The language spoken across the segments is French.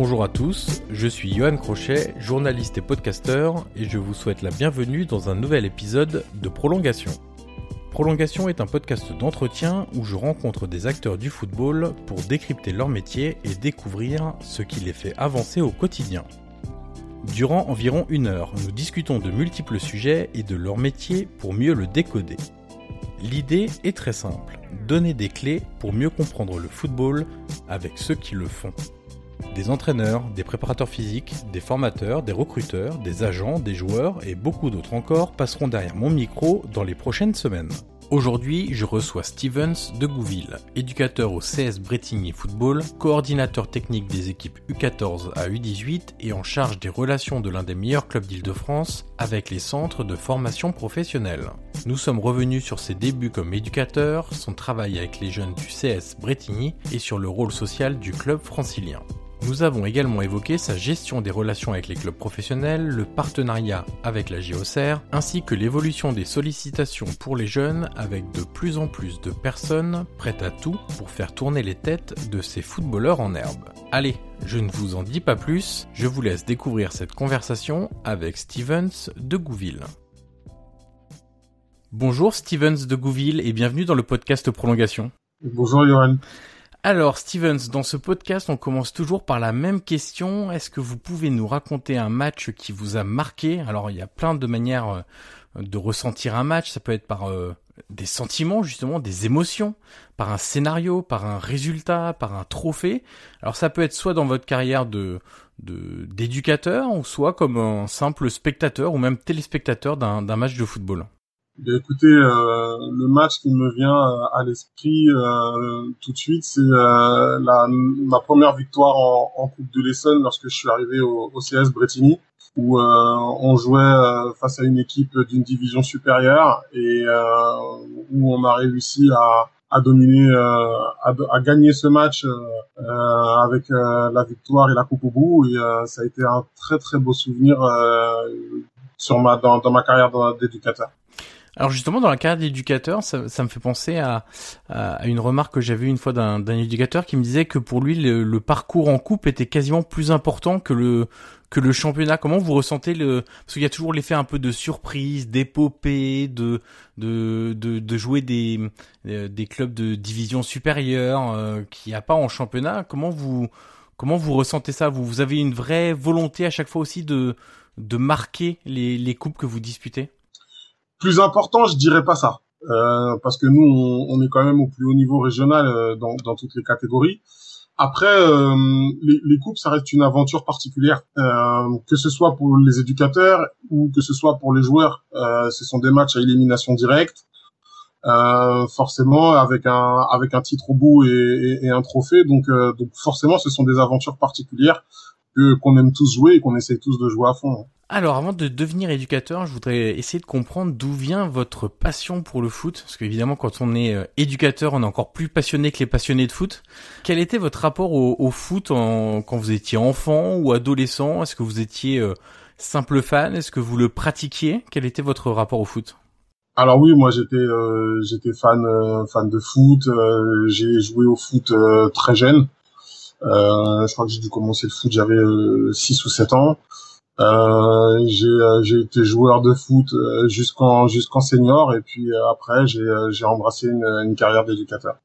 Bonjour à tous, je suis Johan Crochet, journaliste et podcasteur, et je vous souhaite la bienvenue dans un nouvel épisode de Prolongation. Prolongation est un podcast d'entretien où je rencontre des acteurs du football pour décrypter leur métier et découvrir ce qui les fait avancer au quotidien. Durant environ une heure, nous discutons de multiples sujets et de leur métier pour mieux le décoder. L'idée est très simple, donner des clés pour mieux comprendre le football avec ceux qui le font. Des entraîneurs, des préparateurs physiques, des formateurs, des recruteurs, des agents, des joueurs et beaucoup d'autres encore passeront derrière mon micro dans les prochaines semaines. Aujourd'hui, je reçois Stevens de Gouville, éducateur au CS Bretigny Football, coordinateur technique des équipes U14 à U18 et en charge des relations de l'un des meilleurs clubs d'Île-de-France avec les centres de formation professionnelle. Nous sommes revenus sur ses débuts comme éducateur, son travail avec les jeunes du CS Bretigny et sur le rôle social du club francilien. Nous avons également évoqué sa gestion des relations avec les clubs professionnels, le partenariat avec la JOCR, ainsi que l'évolution des sollicitations pour les jeunes avec de plus en plus de personnes prêtes à tout pour faire tourner les têtes de ces footballeurs en herbe. Allez, je ne vous en dis pas plus, je vous laisse découvrir cette conversation avec Stevens de Gouville. Bonjour Stevens de Gouville et bienvenue dans le podcast Prolongation. Bonjour Johan. Alors, Stevens, dans ce podcast, on commence toujours par la même question. Est-ce que vous pouvez nous raconter un match qui vous a marqué? Alors, il y a plein de manières euh, de ressentir un match. Ça peut être par euh, des sentiments, justement, des émotions, par un scénario, par un résultat, par un trophée. Alors, ça peut être soit dans votre carrière de d'éducateur, ou soit comme un simple spectateur ou même téléspectateur d'un match de football. Ben, écoutez, euh, le match qui me vient euh, à l'esprit euh, tout de suite, c'est euh, la, ma première victoire en, en Coupe de l'Essonne lorsque je suis arrivé au, au CS Bretigny, où on jouait face à une équipe d'une division supérieure et où on a réussi à, à dominer, à, à, gagner ce match avec la victoire et la coupe au bout. Et ça a été un très très beau souvenir sur ma dans, dans ma carrière d'éducateur. Alors justement, dans la carrière d'éducateur, ça, ça, me fait penser à, à une remarque que j'avais une fois d'un éducateur qui me disait que pour lui, le, parcours en coupe était quasiment plus important que le que le championnat. Comment vous ressentez le parce qu'il y a toujours l'effet un peu de surprise, d'épopée, de, de de de jouer des euh, des clubs de division supérieure euh, qu'il a pas en championnat. Comment vous comment vous ressentez ça? Vous, vous avez une vraie volonté à chaque fois aussi de de marquer les les coupes que vous disputez? Plus important, je dirais pas ça. Euh, parce que nous, on, est quand même au plus haut niveau régional euh, dans, dans, toutes les catégories. Après, euh, les, les, coupes, ça reste une aventure particulière, euh, que ce soit pour les éducateurs ou que ce soit pour les joueurs. Euh, ce sont des matchs à élimination directe, forcément avec un avec un titre au bout et, et, et un trophée. Donc, donc forcément, ce sont des aventures particulières que qu'on aime tous jouer et qu'on essaie tous de jouer à fond. Alors, avant de devenir éducateur, je voudrais essayer de comprendre d'où vient votre passion pour le foot. Parce qu'évidemment, quand on est euh, éducateur, on est encore plus passionné que les passionnés de foot. Quel était votre rapport au, foot quand vous étiez enfant ou adolescent? Est-ce que vous étiez euh, simple fan? Est-ce que vous le pratiquiez? Quel était votre rapport au foot? Alors oui, moi j'étais j'étais fan fan de foot. j'ai joué au foot très jeune. je crois que j'ai dû commencer le foot, j'avais 6 ou 7 ans. Euh, j'ai été joueur de foot jusqu'en jusqu'en senior et puis après j'ai embrassé une, une carrière d'éducateur.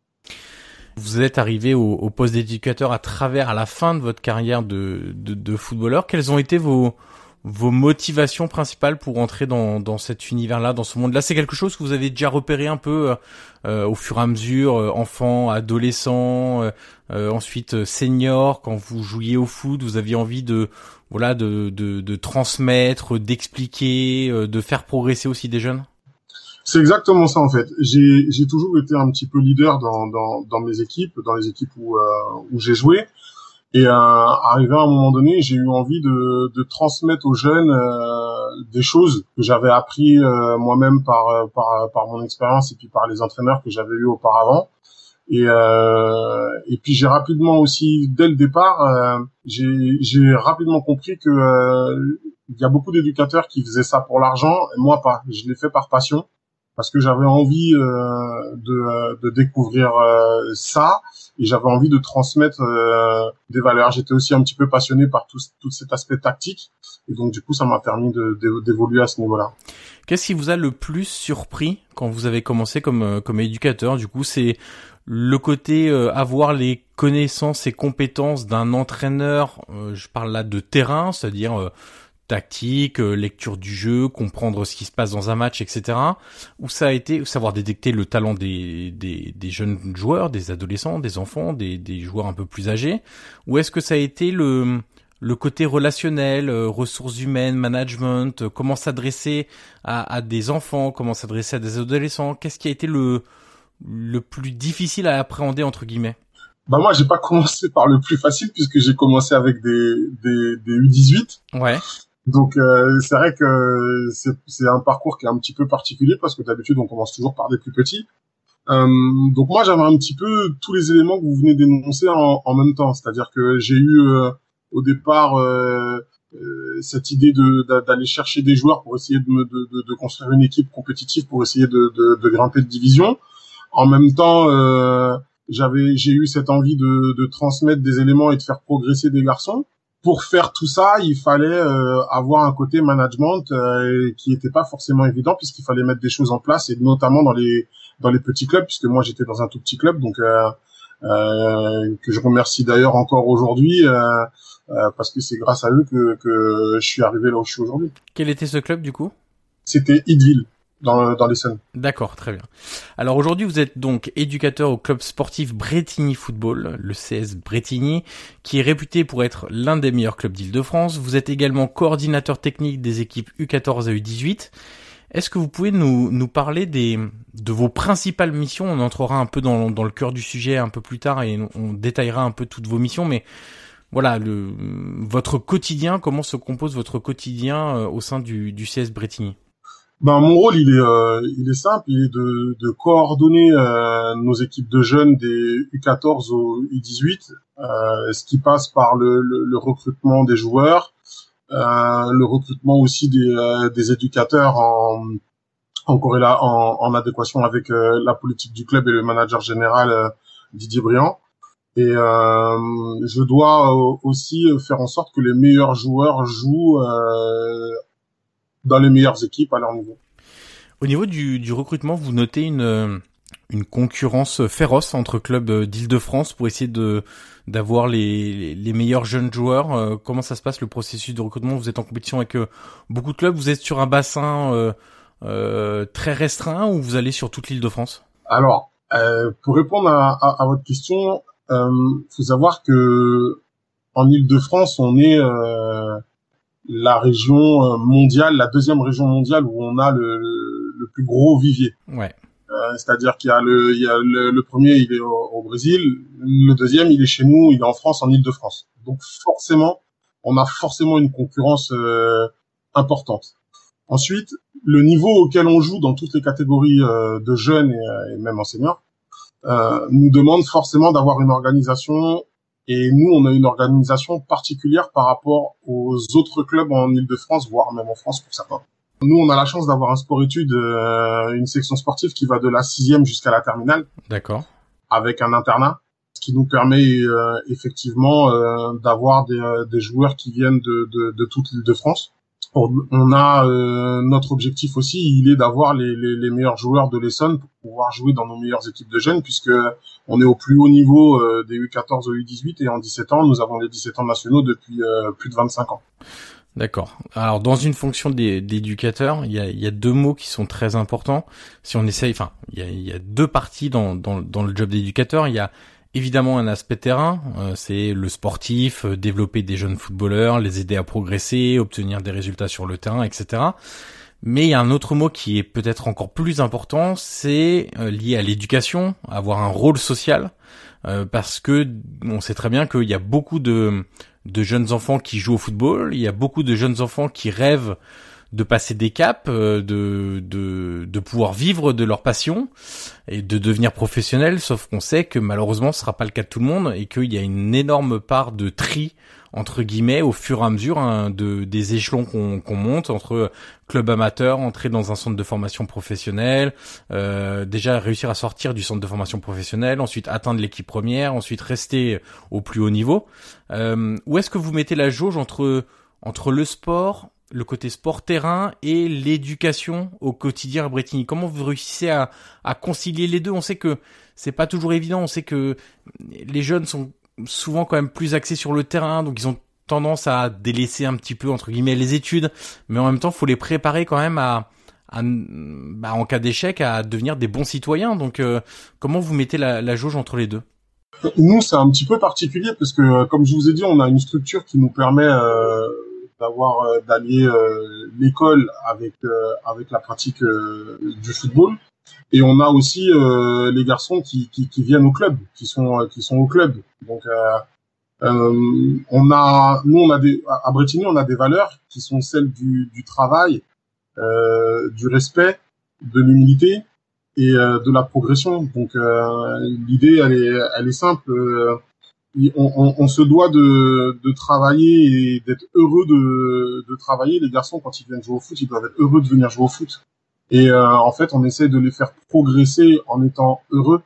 Vous êtes arrivé au, au poste d'éducateur à travers à la fin de votre carrière de, de, de, footballeur. Quelles ont été vos vos motivations principales pour entrer dans, dans cet univers-là, dans ce monde-là? C'est quelque chose que vous avez déjà repéré un peu euh, euh au fur et à mesure, euh, enfant, adolescent, euh, euh, ensuite senior, quand vous jouiez au foot, vous aviez envie de voilà de, de, transmettre, d'expliquer, de faire progresser aussi des jeunes? C'est exactement ça en fait. J'ai toujours été un petit peu leader dans dans, mes équipes, dans les équipes où euh, où j'ai joué. Et euh, arrivé à un moment donné, j'ai eu envie de, de transmettre aux jeunes euh, des choses que j'avais appris euh, moi-même par, par par mon expérience et puis par les entraîneurs que j'avais eu auparavant. Et euh, et puis j'ai rapidement aussi dès le départ, j'ai j'ai rapidement compris que il y a beaucoup d'éducateurs qui faisaient ça pour l'argent, moi pas. Je l'ai fait par passion parce que j'avais envie euh, de, euh, de, découvrir euh, ça et j'avais envie de transmettre euh, des valeurs. J'étais aussi un petit peu passionné par tout, tout cet aspect tactique et donc du coup ça m'a permis d'évoluer à ce niveau-là. Qu'est-ce qui vous a le plus surpris quand vous avez commencé comme comme éducateur? Du coup, c'est le côté avoir les connaissances et compétences d'un entraîneur. je parle là de terrain, c'est-à-dire tactique, euh, lecture du jeu, comprendre ce qui se passe dans un match, etc. Où ça a été savoir détecter le talent des, des, des jeunes joueurs, des adolescents, des enfants, des, des joueurs un peu plus âgés. Ou est-ce que ça a été le le côté relationnel, euh, ressources humaines, management, euh, comment s'adresser à, à, des enfants, comment s'adresser à des adolescents, qu'est-ce qui a été le le plus difficile à appréhender entre guillemets bah moi j'ai pas commencé par le plus facile puisque j'ai commencé avec des des, des U18. Ouais. Donc euh, c'est vrai que c'est un parcours qui est un petit peu particulier parce que d'habitude on commence toujours par des plus petits. Euh, donc moi j'avais un petit peu tous les éléments que vous venez d'énoncer en, en, même temps, c'est-à-dire que j'ai eu euh, au départ euh, euh, cette idée d'aller chercher des joueurs pour essayer de, me, de, de, construire une équipe compétitive pour essayer de, de grimper de division. En même temps, j'avais j'ai eu cette envie de, transmettre des éléments et de faire progresser des garçons. Pour faire tout ça, il fallait euh, avoir un côté management euh, qui n'était pas forcément évident puisqu'il fallait mettre des choses en place et notamment dans les dans les petits clubs puisque moi j'étais dans un tout petit club donc euh, euh que je remercie d'ailleurs encore aujourd'hui parce que c'est grâce à eux que, que je suis arrivé là où je suis aujourd'hui. Quel était ce club du coup? C'était Idville D'accord, très bien. Alors aujourd'hui, vous êtes donc éducateur au club sportif Bretigny Football, le CS Bretigny, qui est réputé pour être l'un des meilleurs clubs d'Île-de-France. Vous êtes également coordinateur technique des équipes U14 à U18. Est-ce que vous pouvez nous, nous parler des, de vos principales missions? On entrera un peu dans, le cœur du sujet un peu plus tard et on détaillera un peu toutes vos missions, mais voilà, votre quotidien, comment se compose votre quotidien euh, au sein du, du CS Bretigny? Ben mon rôle il est euh, il est simple, il est de, de coordonner euh, nos équipes de jeunes des U14 au U18, euh, ce qui passe par le, le, recrutement des joueurs, le recrutement aussi des, des éducateurs en en, en, en adéquation avec la politique du club et le manager général Didier Briand. Et je dois aussi faire en sorte que les meilleurs joueurs jouent dans les meilleures équipes à leur niveau. Au niveau du, du recrutement, vous notez une, une concurrence féroce entre clubs d'Île-de-France pour essayer de d'avoir les, les meilleurs jeunes joueurs. Euh, comment ça se passe le processus de recrutement? Vous êtes en compétition avec euh, beaucoup de clubs. Vous êtes sur un bassin euh, euh, très restreint ou vous allez sur toute l'Île-de-France? Alors, pour répondre à, à, à votre question, il faut savoir que en Île-de-France, on est la région euh, mondiale, la deuxième région mondiale où on a le, le, plus gros vivier. Ouais. Euh, C'est-à-dire qu'il y a le, il y a le, premier, il est au, Brésil, le deuxième, il est chez nous, il est en France, en Île-de-France. Donc forcément, on a forcément une concurrence euh, importante. Ensuite, le niveau auquel on joue dans toutes les catégories euh, de jeunes et, et même enseignants euh, nous demande forcément d'avoir une organisation et nous, on a une organisation particulière par rapport aux autres clubs en Ile-de-France, voire même en France pour certains. Nous, on a la chance d'avoir un sport-études, euh, une section sportive qui va de la sixième jusqu'à la terminale. D'accord. Avec un internat, ce qui nous permet euh, effectivement euh, d'avoir des, des, joueurs qui viennent de, de, de toute l'île de France. On a notre objectif aussi, il est d'avoir les, les, les, meilleurs joueurs de l'Essonne pour pouvoir jouer dans nos meilleures équipes de jeunes, puisque on est au plus haut niveau des U14 au U18 et en 17 ans, nous avons les 17 ans nationaux depuis plus de 25 ans. D'accord. Alors dans une fonction d'éducateur, il y a, y a, deux mots qui sont très importants. Si on essaye, enfin, il y a, y a, deux parties dans, dans, dans le job d'éducateur. Il y a évidemment un aspect terrain, euh, c'est le sportif, euh, développer des jeunes footballeurs, les aider à progresser, obtenir des résultats sur le terrain, etc. Mais il y a un autre mot qui est peut-être encore plus important, c'est euh, lié à l'éducation, avoir un rôle social, parce que on sait très bien qu'il y a beaucoup de jeunes enfants qui jouent au football, il y a beaucoup de jeunes enfants qui rêvent de passer des caps, euh, de, de, de pouvoir vivre de leur passion et de devenir professionnel, sauf qu'on sait que malheureusement ce sera pas le cas de tout le monde et qu'il y a une énorme part de tri entre guillemets au fur et à mesure hein, de des échelons qu'on monte entre club amateur, entrer dans un centre de formation professionnelle, euh, déjà réussir à sortir du centre de formation professionnelle, ensuite atteindre l'équipe première, ensuite rester au plus haut niveau. Euh, où est-ce que vous mettez la jauge entre entre le sport, le côté sport terrain et l'éducation au quotidien à Bretigny Comment vous réussissez à, à concilier les deux? On sait que c'est pas toujours évident. On sait que les jeunes sont souvent quand même plus axés sur le terrain, donc ils ont tendance à délaisser un petit peu entre guillemets les études, mais en même temps, faut les préparer quand même à, à bah, en cas d'échec, à devenir des bons citoyens. Donc, euh, comment vous mettez la, la, jauge entre les deux? Nous, c'est un petit peu particulier parce que, euh, comme je vous ai dit, on a une structure qui nous permet euh, d'avoir euh, d'allier l'école avec avec la pratique du football. Et on a aussi euh, les garçons qui, qui, viennent au club, qui sont euh, qui sont au club. Donc euh, euh, on a, nous on a des à Bretigny on a des valeurs qui sont celles du, travail, euh, du respect, de l'humilité et de la progression. Donc l'idée elle est elle est simple. On, on, on, se doit de, de travailler et d'être heureux de, de travailler. Les garçons, quand ils viennent jouer au foot, ils doivent être heureux de venir jouer au foot. Et euh, en fait, on essaie de les faire progresser en étant heureux.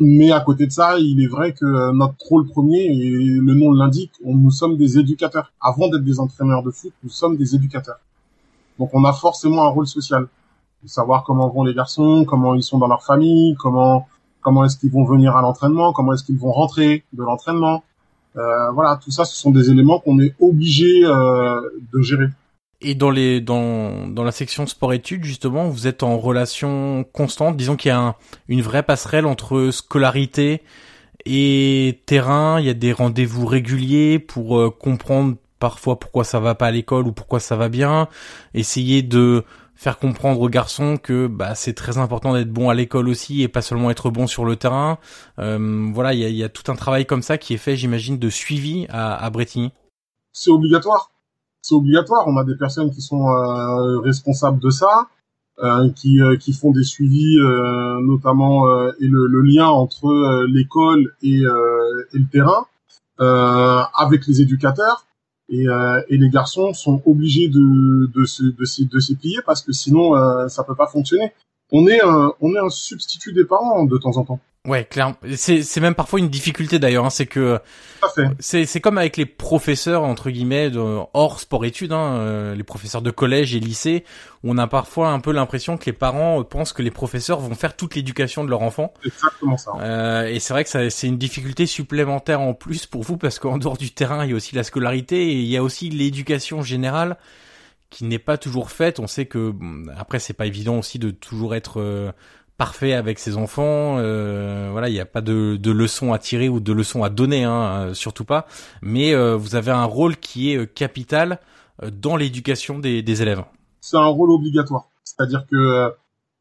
Mais à côté de ça, il est vrai que euh, notre rôle premier, et le nom l'indique, nous sommes des éducateurs. Avant d'être des entraîneurs de foot, nous sommes des éducateurs. Donc on a forcément un rôle social. De savoir comment vont les garçons, comment ils sont dans leur famille, comment comment est-ce qu'ils vont venir à l'entraînement, comment est-ce qu'ils vont rentrer de l'entraînement? Euh, voilà, tout ça, ce sont des éléments qu'on est obligé euh, de gérer. Et dans les dans dans la section sport études justement, vous êtes en relation constante. Disons qu'il y a une vraie passerelle entre scolarité et terrain. Il y a des rendez-vous réguliers pour euh, comprendre parfois pourquoi ça va pas à l'école ou pourquoi ça va bien. Essayer de faire comprendre aux garçons que bah, c'est très important d'être bon à l'école aussi et pas seulement être bon sur le terrain. Euh, voilà, il y a, y a, tout un travail comme ça qui est fait, j'imagine, de suivi à, à Bretigny. C'est obligatoire c'est obligatoire. On a des personnes qui sont euh, responsables de ça, euh, qui, euh, qui font des suivis, notamment et le, le, lien entre l'école et, et, le terrain, avec les éducateurs. Et, et, les garçons sont obligés de, de, se, de, de s'y plier parce que sinon ça peut pas fonctionner. On est un, on est un substitut des parents de temps en temps. Ouais, clairement. C'est même parfois une difficulté d'ailleurs. Hein, c'est que c'est comme avec les professeurs entre guillemets de, hors sport études, hein, euh, les professeurs de collège et lycée, on a parfois un peu l'impression que les parents pensent que les professeurs vont faire toute l'éducation de leur enfant. Exactement ça. Euh, et c'est vrai que c'est une difficulté supplémentaire en plus pour vous parce qu'en dehors du terrain, il y a aussi la scolarité et il y a aussi l'éducation générale qui n'est pas toujours faite. On sait que après c'est pas évident aussi de toujours être euh, parfait avec ses enfants. Euh, voilà, il n'y a pas de, de, leçons à tirer ou de leçons à donner, hein, euh, surtout pas. Mais euh, vous avez un rôle qui est capital dans l'éducation des, des, élèves. C'est un rôle obligatoire. C'est-à-dire que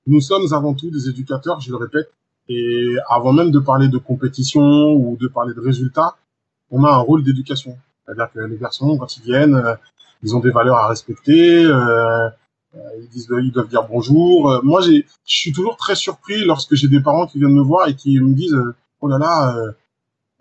nous sommes avant tout des éducateurs, je le répète. Et avant même de parler de compétition ou de parler de résultats, on a un rôle d'éducation. C'est-à-dire que les garçons, quand ils viennent, ils ont des valeurs à respecter. Euh, euh, ils disent, ils doivent dire bonjour. Euh, moi, je suis toujours très surpris lorsque j'ai des parents qui viennent me voir et qui me disent, euh, oh là là,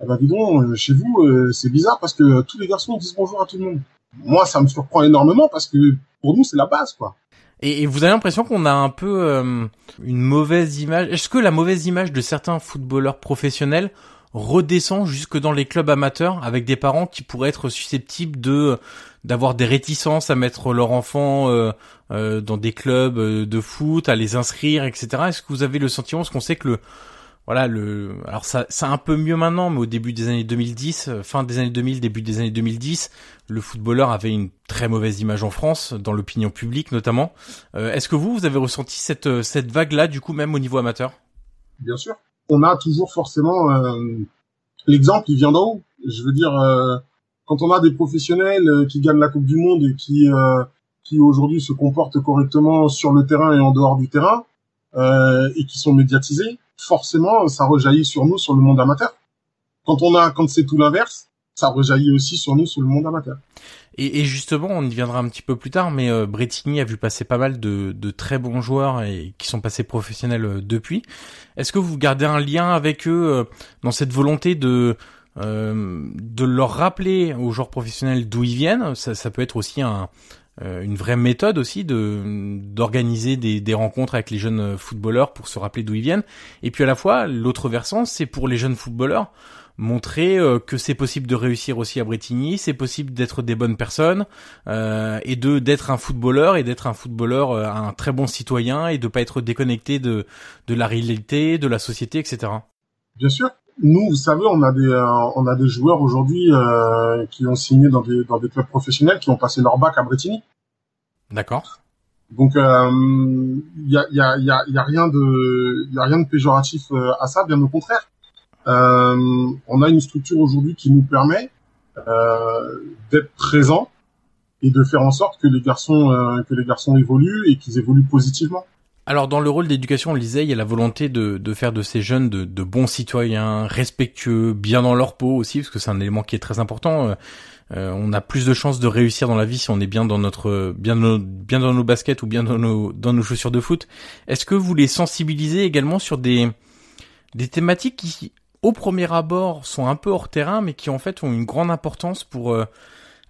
eh ben dis donc, chez vous, c'est bizarre parce que tous les garçons disent bonjour à tout le monde. Moi, ça me surprend énormément parce que pour nous, c'est la base, quoi. Et, vous avez l'impression qu'on a un peu euh, une mauvaise image? Est-ce que la mauvaise image de certains footballeurs professionnels redescend jusque dans les clubs amateurs avec des parents qui pourraient être susceptibles de d'avoir des réticences à mettre leur enfant euh, euh, dans des clubs de foot, à les inscrire, etc. Est-ce que vous avez le sentiment, parce qu'on sait que le voilà le alors ça c'est un peu mieux maintenant mais au début des années 2010 euh, fin des années 2000 début des années 2010 le footballeur avait une très mauvaise image en France dans l'opinion publique notamment. Euh, est-ce que vous vous avez ressenti cette euh, cette vague là du coup même au niveau amateur? Bien sûr. On a toujours forcément l'exemple il vient d'en haut. Je veux dire quand on a des professionnels qui gagnent la Coupe du Monde et qui qui aujourd'hui se comportent correctement sur le terrain et en dehors du terrain et qui sont médiatisés forcément, ça rejaillit sur nous, sur le monde amateur. Quand on a, quand c'est tout l'inverse, ça rejaillit aussi sur nous, sur le monde amateur. Et, justement, on y viendra un petit peu plus tard, mais euh, Bretigny a vu passer pas mal de, de, très bons joueurs et qui sont passés professionnels euh, depuis. Est-ce que vous gardez un lien avec eux euh, dans cette volonté de de leur rappeler aux joueurs professionnels d'où ils viennent? Ça, ça peut être aussi un, euh, une vraie méthode aussi de d'organiser des, des rencontres avec les jeunes footballeurs pour se rappeler d'où ils viennent. Et puis à la fois, l'autre versant, c'est pour les jeunes footballeurs montrer euh, que c'est possible de réussir aussi à Bretigny, c'est possible d'être des bonnes personnes euh, et de d'être un footballeur et d'être un footballeur euh, un très bon citoyen et de pas être déconnecté de de la réalité, de la société, etc. Bien sûr. Nous, vous savez, on a des on a des joueurs aujourd'hui qui ont signé dans des dans des clubs professionnels qui ont passé leur bac à Bretigny. D'accord. Donc il euh, y, a, y, a, y, a, y a rien de y a rien de péjoratif euh, à ça, bien au contraire. Euh, on a une structure aujourd'hui qui nous permet euh, d'être présent et de faire en sorte que les garçons euh, que les garçons évoluent et qu'ils évoluent positivement. Alors dans le rôle d'éducation, on le disait, il y a la volonté de, de faire de ces jeunes de, de, bons citoyens, respectueux, bien dans leur peau aussi, parce que c'est un élément qui est très important. Euh, on a plus de chances de réussir dans la vie si on est bien dans notre bien dans, bien dans nos baskets ou bien dans nos dans nos chaussures de foot. Est-ce que vous les sensibilisez également sur des des thématiques qui au premier abord sont un peu hors terrain mais qui en fait ont une grande importance pour euh,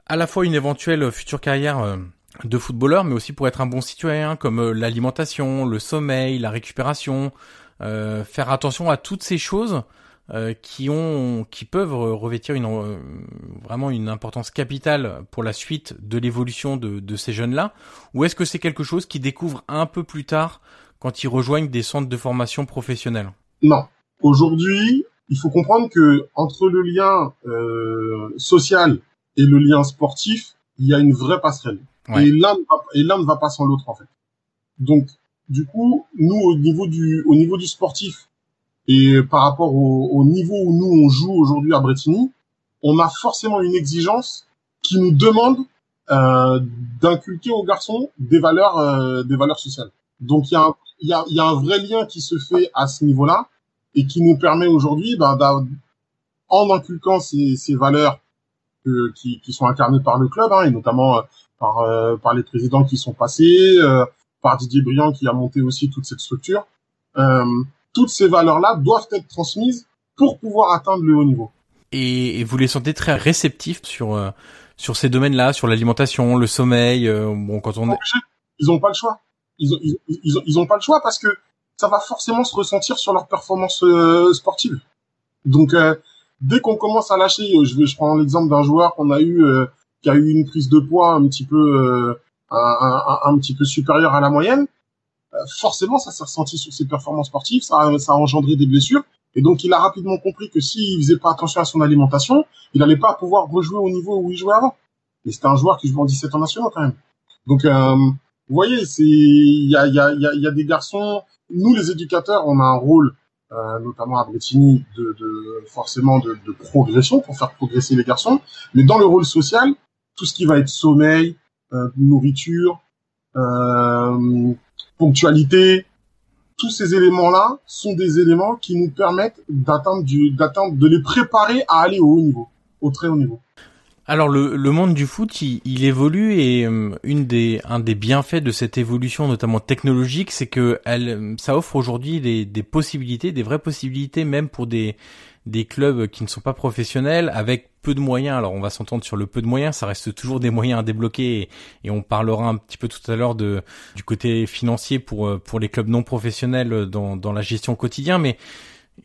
à la fois une éventuelle future carrière euh, de footballeur mais aussi pour être un bon citoyen comme l'alimentation, le sommeil, la récupération, faire attention à toutes ces choses euh, qui ont, qui peuvent revêtir une, euh, vraiment une importance capitale pour la suite de l'évolution de, de, ces jeunes-là, ou est-ce que c'est quelque chose qu'ils découvrent un peu plus tard quand ils rejoignent des centres de formation professionnels Non. Aujourd'hui, il faut comprendre que entre le lien euh, social et le lien sportif, il y a une vraie passerelle. L'un et l'un ne va pas sans l'autre en fait. Donc, du coup, nous au niveau du au niveau du sportif, et par rapport au, au niveau où nous on joue aujourd'hui à Bretigny, on a forcément une exigence qui nous demande euh, d'inculquer aux garçons des valeurs, euh, des valeurs sociales. Donc il y a, un, y, a, y a un vrai lien qui se fait à ce niveau-là et qui nous permet aujourd'hui, ben, en inculquant ces, ces valeurs euh, qui, qui, sont incarnées par le club, hein, et notamment euh, par, euh, par les présidents qui sont passés, par Didier Briand qui a monté aussi toute cette structure. Euh, toutes ces valeurs-là doivent être transmises pour pouvoir atteindre le haut niveau. Et, vous les sentez très réceptifs sur euh, sur ces domaines-là, sur l'alimentation, le sommeil. Euh, bon, quand on ils ont pas le choix. Ils ont, ils, ils, ont, ils ont pas le choix parce que ça va forcément se ressentir sur leur performance euh, sportive. Donc dès qu'on commence à lâcher, je vais je prends l'exemple d'un joueur qu'on a eu qui a eu une prise de poids un petit peu un, un, un, petit peu supérieure à la moyenne euh, forcément, ça s'est ressenti sur ses performances sportives, ça a, ça a engendré des blessures. Et donc, il a rapidement compris que s'il faisait pas attention à son alimentation, il n'allait pas pouvoir rejouer au niveau où il jouait avant. Et c'était un joueur qui jouait en 17 ans nationaux quand même. Donc, euh, vous voyez, c'est il y a, y, a, y a des garçons. Nous, les éducateurs, on a un rôle, euh, notamment à Bretigny, de, forcément de, progression pour faire progresser les garçons. Mais dans le rôle social, tout ce qui va être sommeil, euh, nourriture, euh, ponctualité, tous ces éléments-là sont des éléments qui nous permettent d'atteindre du, d'atteindre, de les préparer à aller au haut niveau, au très haut niveau. Alors le, le monde du foot, il, évolue et euh, une des un des bienfaits de cette évolution, notamment technologique, c'est que elle, ça offre aujourd'hui des, des possibilités, des vraies possibilités, même pour des des clubs qui ne sont pas professionnels avec peu de moyens. Alors on va s'entendre sur le peu de moyens, ça reste toujours des moyens à débloquer et, on parlera un petit peu tout à l'heure de du côté financier pour pour les clubs non professionnels dans dans la gestion quotidienne, mais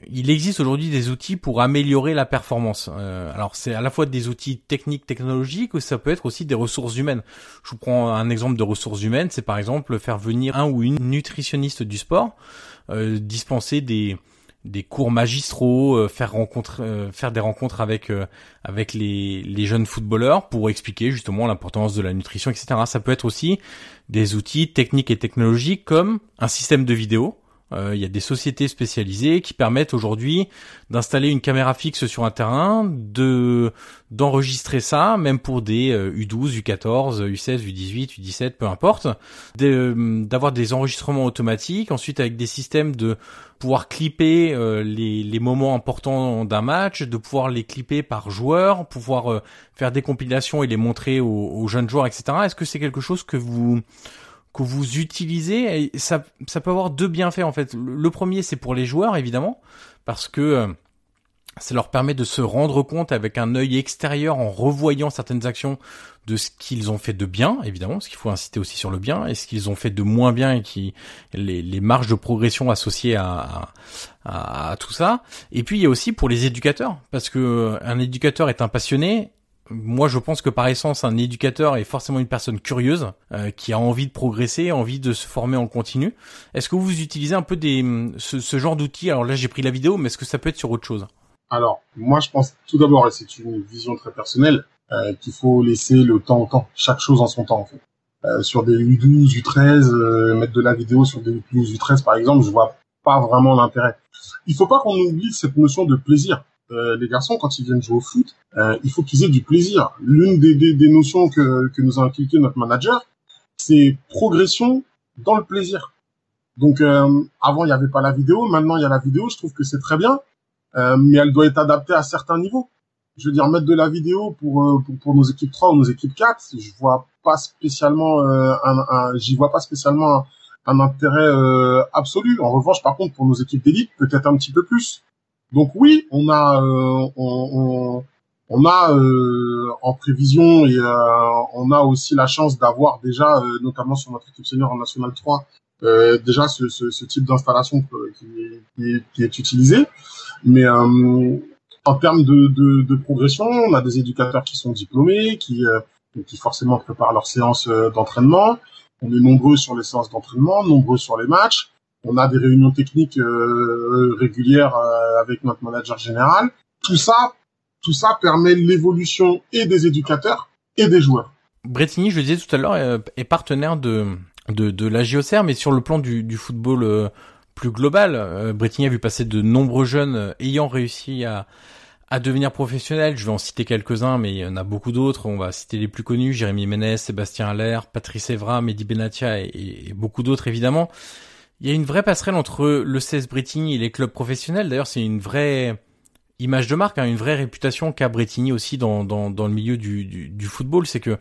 il existe aujourd'hui des outils pour améliorer la performance. Euh, alors c'est à la fois des outils techniques, technologiques, ou ça peut être aussi des ressources humaines. Je vous prends un exemple de ressources humaines, c'est par exemple faire venir un ou une nutritionniste du sport, euh, dispenser des des cours magistraux, euh, faire rencontre, faire des rencontres avec avec les, les jeunes footballeurs pour expliquer justement l'importance de la nutrition, etc. Ça peut être aussi des outils techniques et technologiques comme un système de vidéo euh, il y a des sociétés spécialisées qui permettent aujourd'hui d'installer une caméra fixe sur un terrain, de d'enregistrer ça, même pour des U12, U14, U16, U18, U17, peu importe, euh, d'avoir des enregistrements automatiques, ensuite avec des systèmes de pouvoir clipper euh, les, les, moments importants d'un match, de pouvoir les clipper par joueur, pouvoir faire des compilations et les montrer aux, aux jeunes joueurs, etc. Est-ce que c'est quelque chose que vous que vous utilisez, ça, ça peut avoir deux bienfaits en fait. Le premier, c'est pour les joueurs évidemment, parce que euh, ça leur permet de se rendre compte avec un œil extérieur en revoyant certaines actions de ce qu'ils ont fait de bien, évidemment, parce qu'il faut inciter aussi sur le bien, et ce qu'ils ont fait de moins bien et qui les, les marges de progression associées à, à, à, tout ça. Et puis il y a aussi pour les éducateurs, parce que euh, un éducateur est un passionné moi, je pense que par essence, un éducateur est forcément une personne curieuse euh, qui a envie de progresser, envie de se former en continu. Est-ce que vous utilisez un peu des ce, genre d'outils? Alors là, j'ai pris la vidéo, mais est-ce que ça peut être sur autre chose? Alors, moi, je pense tout d'abord, et c'est une vision très personnelle, euh, qu'il faut laisser le temps au temps, chaque chose en son temps, en fait. Euh, sur des U12, U13, mettre de la vidéo sur des U12, U13, par exemple, je vois pas vraiment l'intérêt. Il faut pas qu'on oublie cette notion de plaisir. Euh, les garçons, quand ils viennent jouer au foot, euh, il faut qu'ils aient du plaisir. L'une des, des, des, notions que, que nous a inculqué notre manager, c'est progression dans le plaisir. Donc euh, avant il n'y avait pas la vidéo, maintenant il y a la vidéo. Je trouve que c'est très bien, mais elle doit être adaptée à certains niveaux. Je veux dire mettre de la vidéo pour pour, pour nos équipes 3 ou nos équipes 4, je vois pas spécialement un, un j'y vois pas spécialement un, un intérêt absolu. En revanche, par contre, pour nos équipes d'élite, peut-être un petit peu plus. Donc oui, on a euh, on, on, a euh, en prévision et euh, on a aussi la chance d'avoir déjà, notamment sur notre équipe senior en National 3, déjà ce, ce, ce type d'installation qui, qui, qui, est utilisé. Mais en termes de, de, de, progression, on a des éducateurs qui sont diplômés, qui, qui forcément préparent leurs séances d'entraînement. On est nombreux sur les séances d'entraînement, nombreux sur les matchs. On a des réunions techniques euh, régulières euh, avec notre manager général. Tout ça, tout ça permet l'évolution et des éducateurs et des joueurs. Bretigny, je le disais tout à l'heure, euh, est partenaire de, de, de la JOCR, mais sur le plan du, du football plus global, Bretigny a vu passer de nombreux jeunes ayant réussi à, à devenir professionnels. Je vais en citer quelques-uns, mais il y en a beaucoup d'autres. On va citer les plus connus, Jérémy Ménez, Sébastien Allaire, Patrice Evra, Mehdi Benatia et, beaucoup d'autres évidemment. Il y a une vraie passerelle entre le CS Bretigny et les clubs professionnels. D'ailleurs, c'est une vraie image de marque, hein, une vraie réputation qu'a Bretigny aussi dans, dans, dans le milieu du, du, du football. C'est que euh,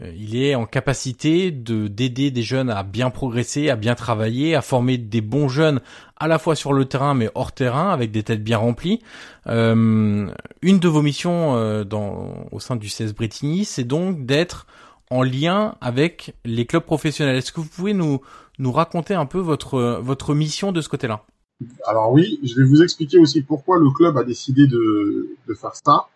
il est en capacité de d'aider des jeunes à bien progresser, à bien travailler, à former des bons jeunes à la fois sur le terrain mais hors terrain avec des têtes bien remplies. Euh, une de vos missions euh, au sein du CS Bretigny, c'est donc d'être en lien avec les clubs professionnels. Est-ce que vous pouvez nous raconter un peu votre mission de ce côté-là? Alors oui, je vais vous expliquer aussi pourquoi le club a décidé de, faire ça, euh,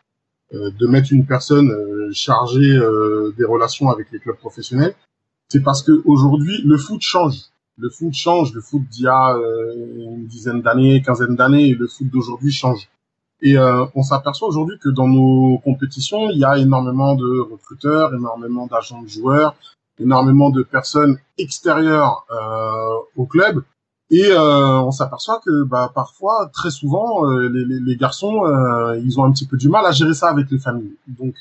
de mettre une personne euh, chargée euh, des relations avec les clubs professionnels. C'est parce que aujourd'hui le foot change. Le foot change, le foot d'il y a une dizaine d'années, quinzaine d'années, et le foot d'aujourd'hui change. Et euh, on s'aperçoit aujourd'hui que dans nos compétitions, il y a énormément de recruteurs, énormément d'agents de joueurs, énormément de personnes extérieures euh, au club. Et euh, on s'aperçoit que bah, parfois, très souvent, euh, les, les, les, garçons, euh, ils ont un petit peu du mal à gérer ça avec les familles. Donc,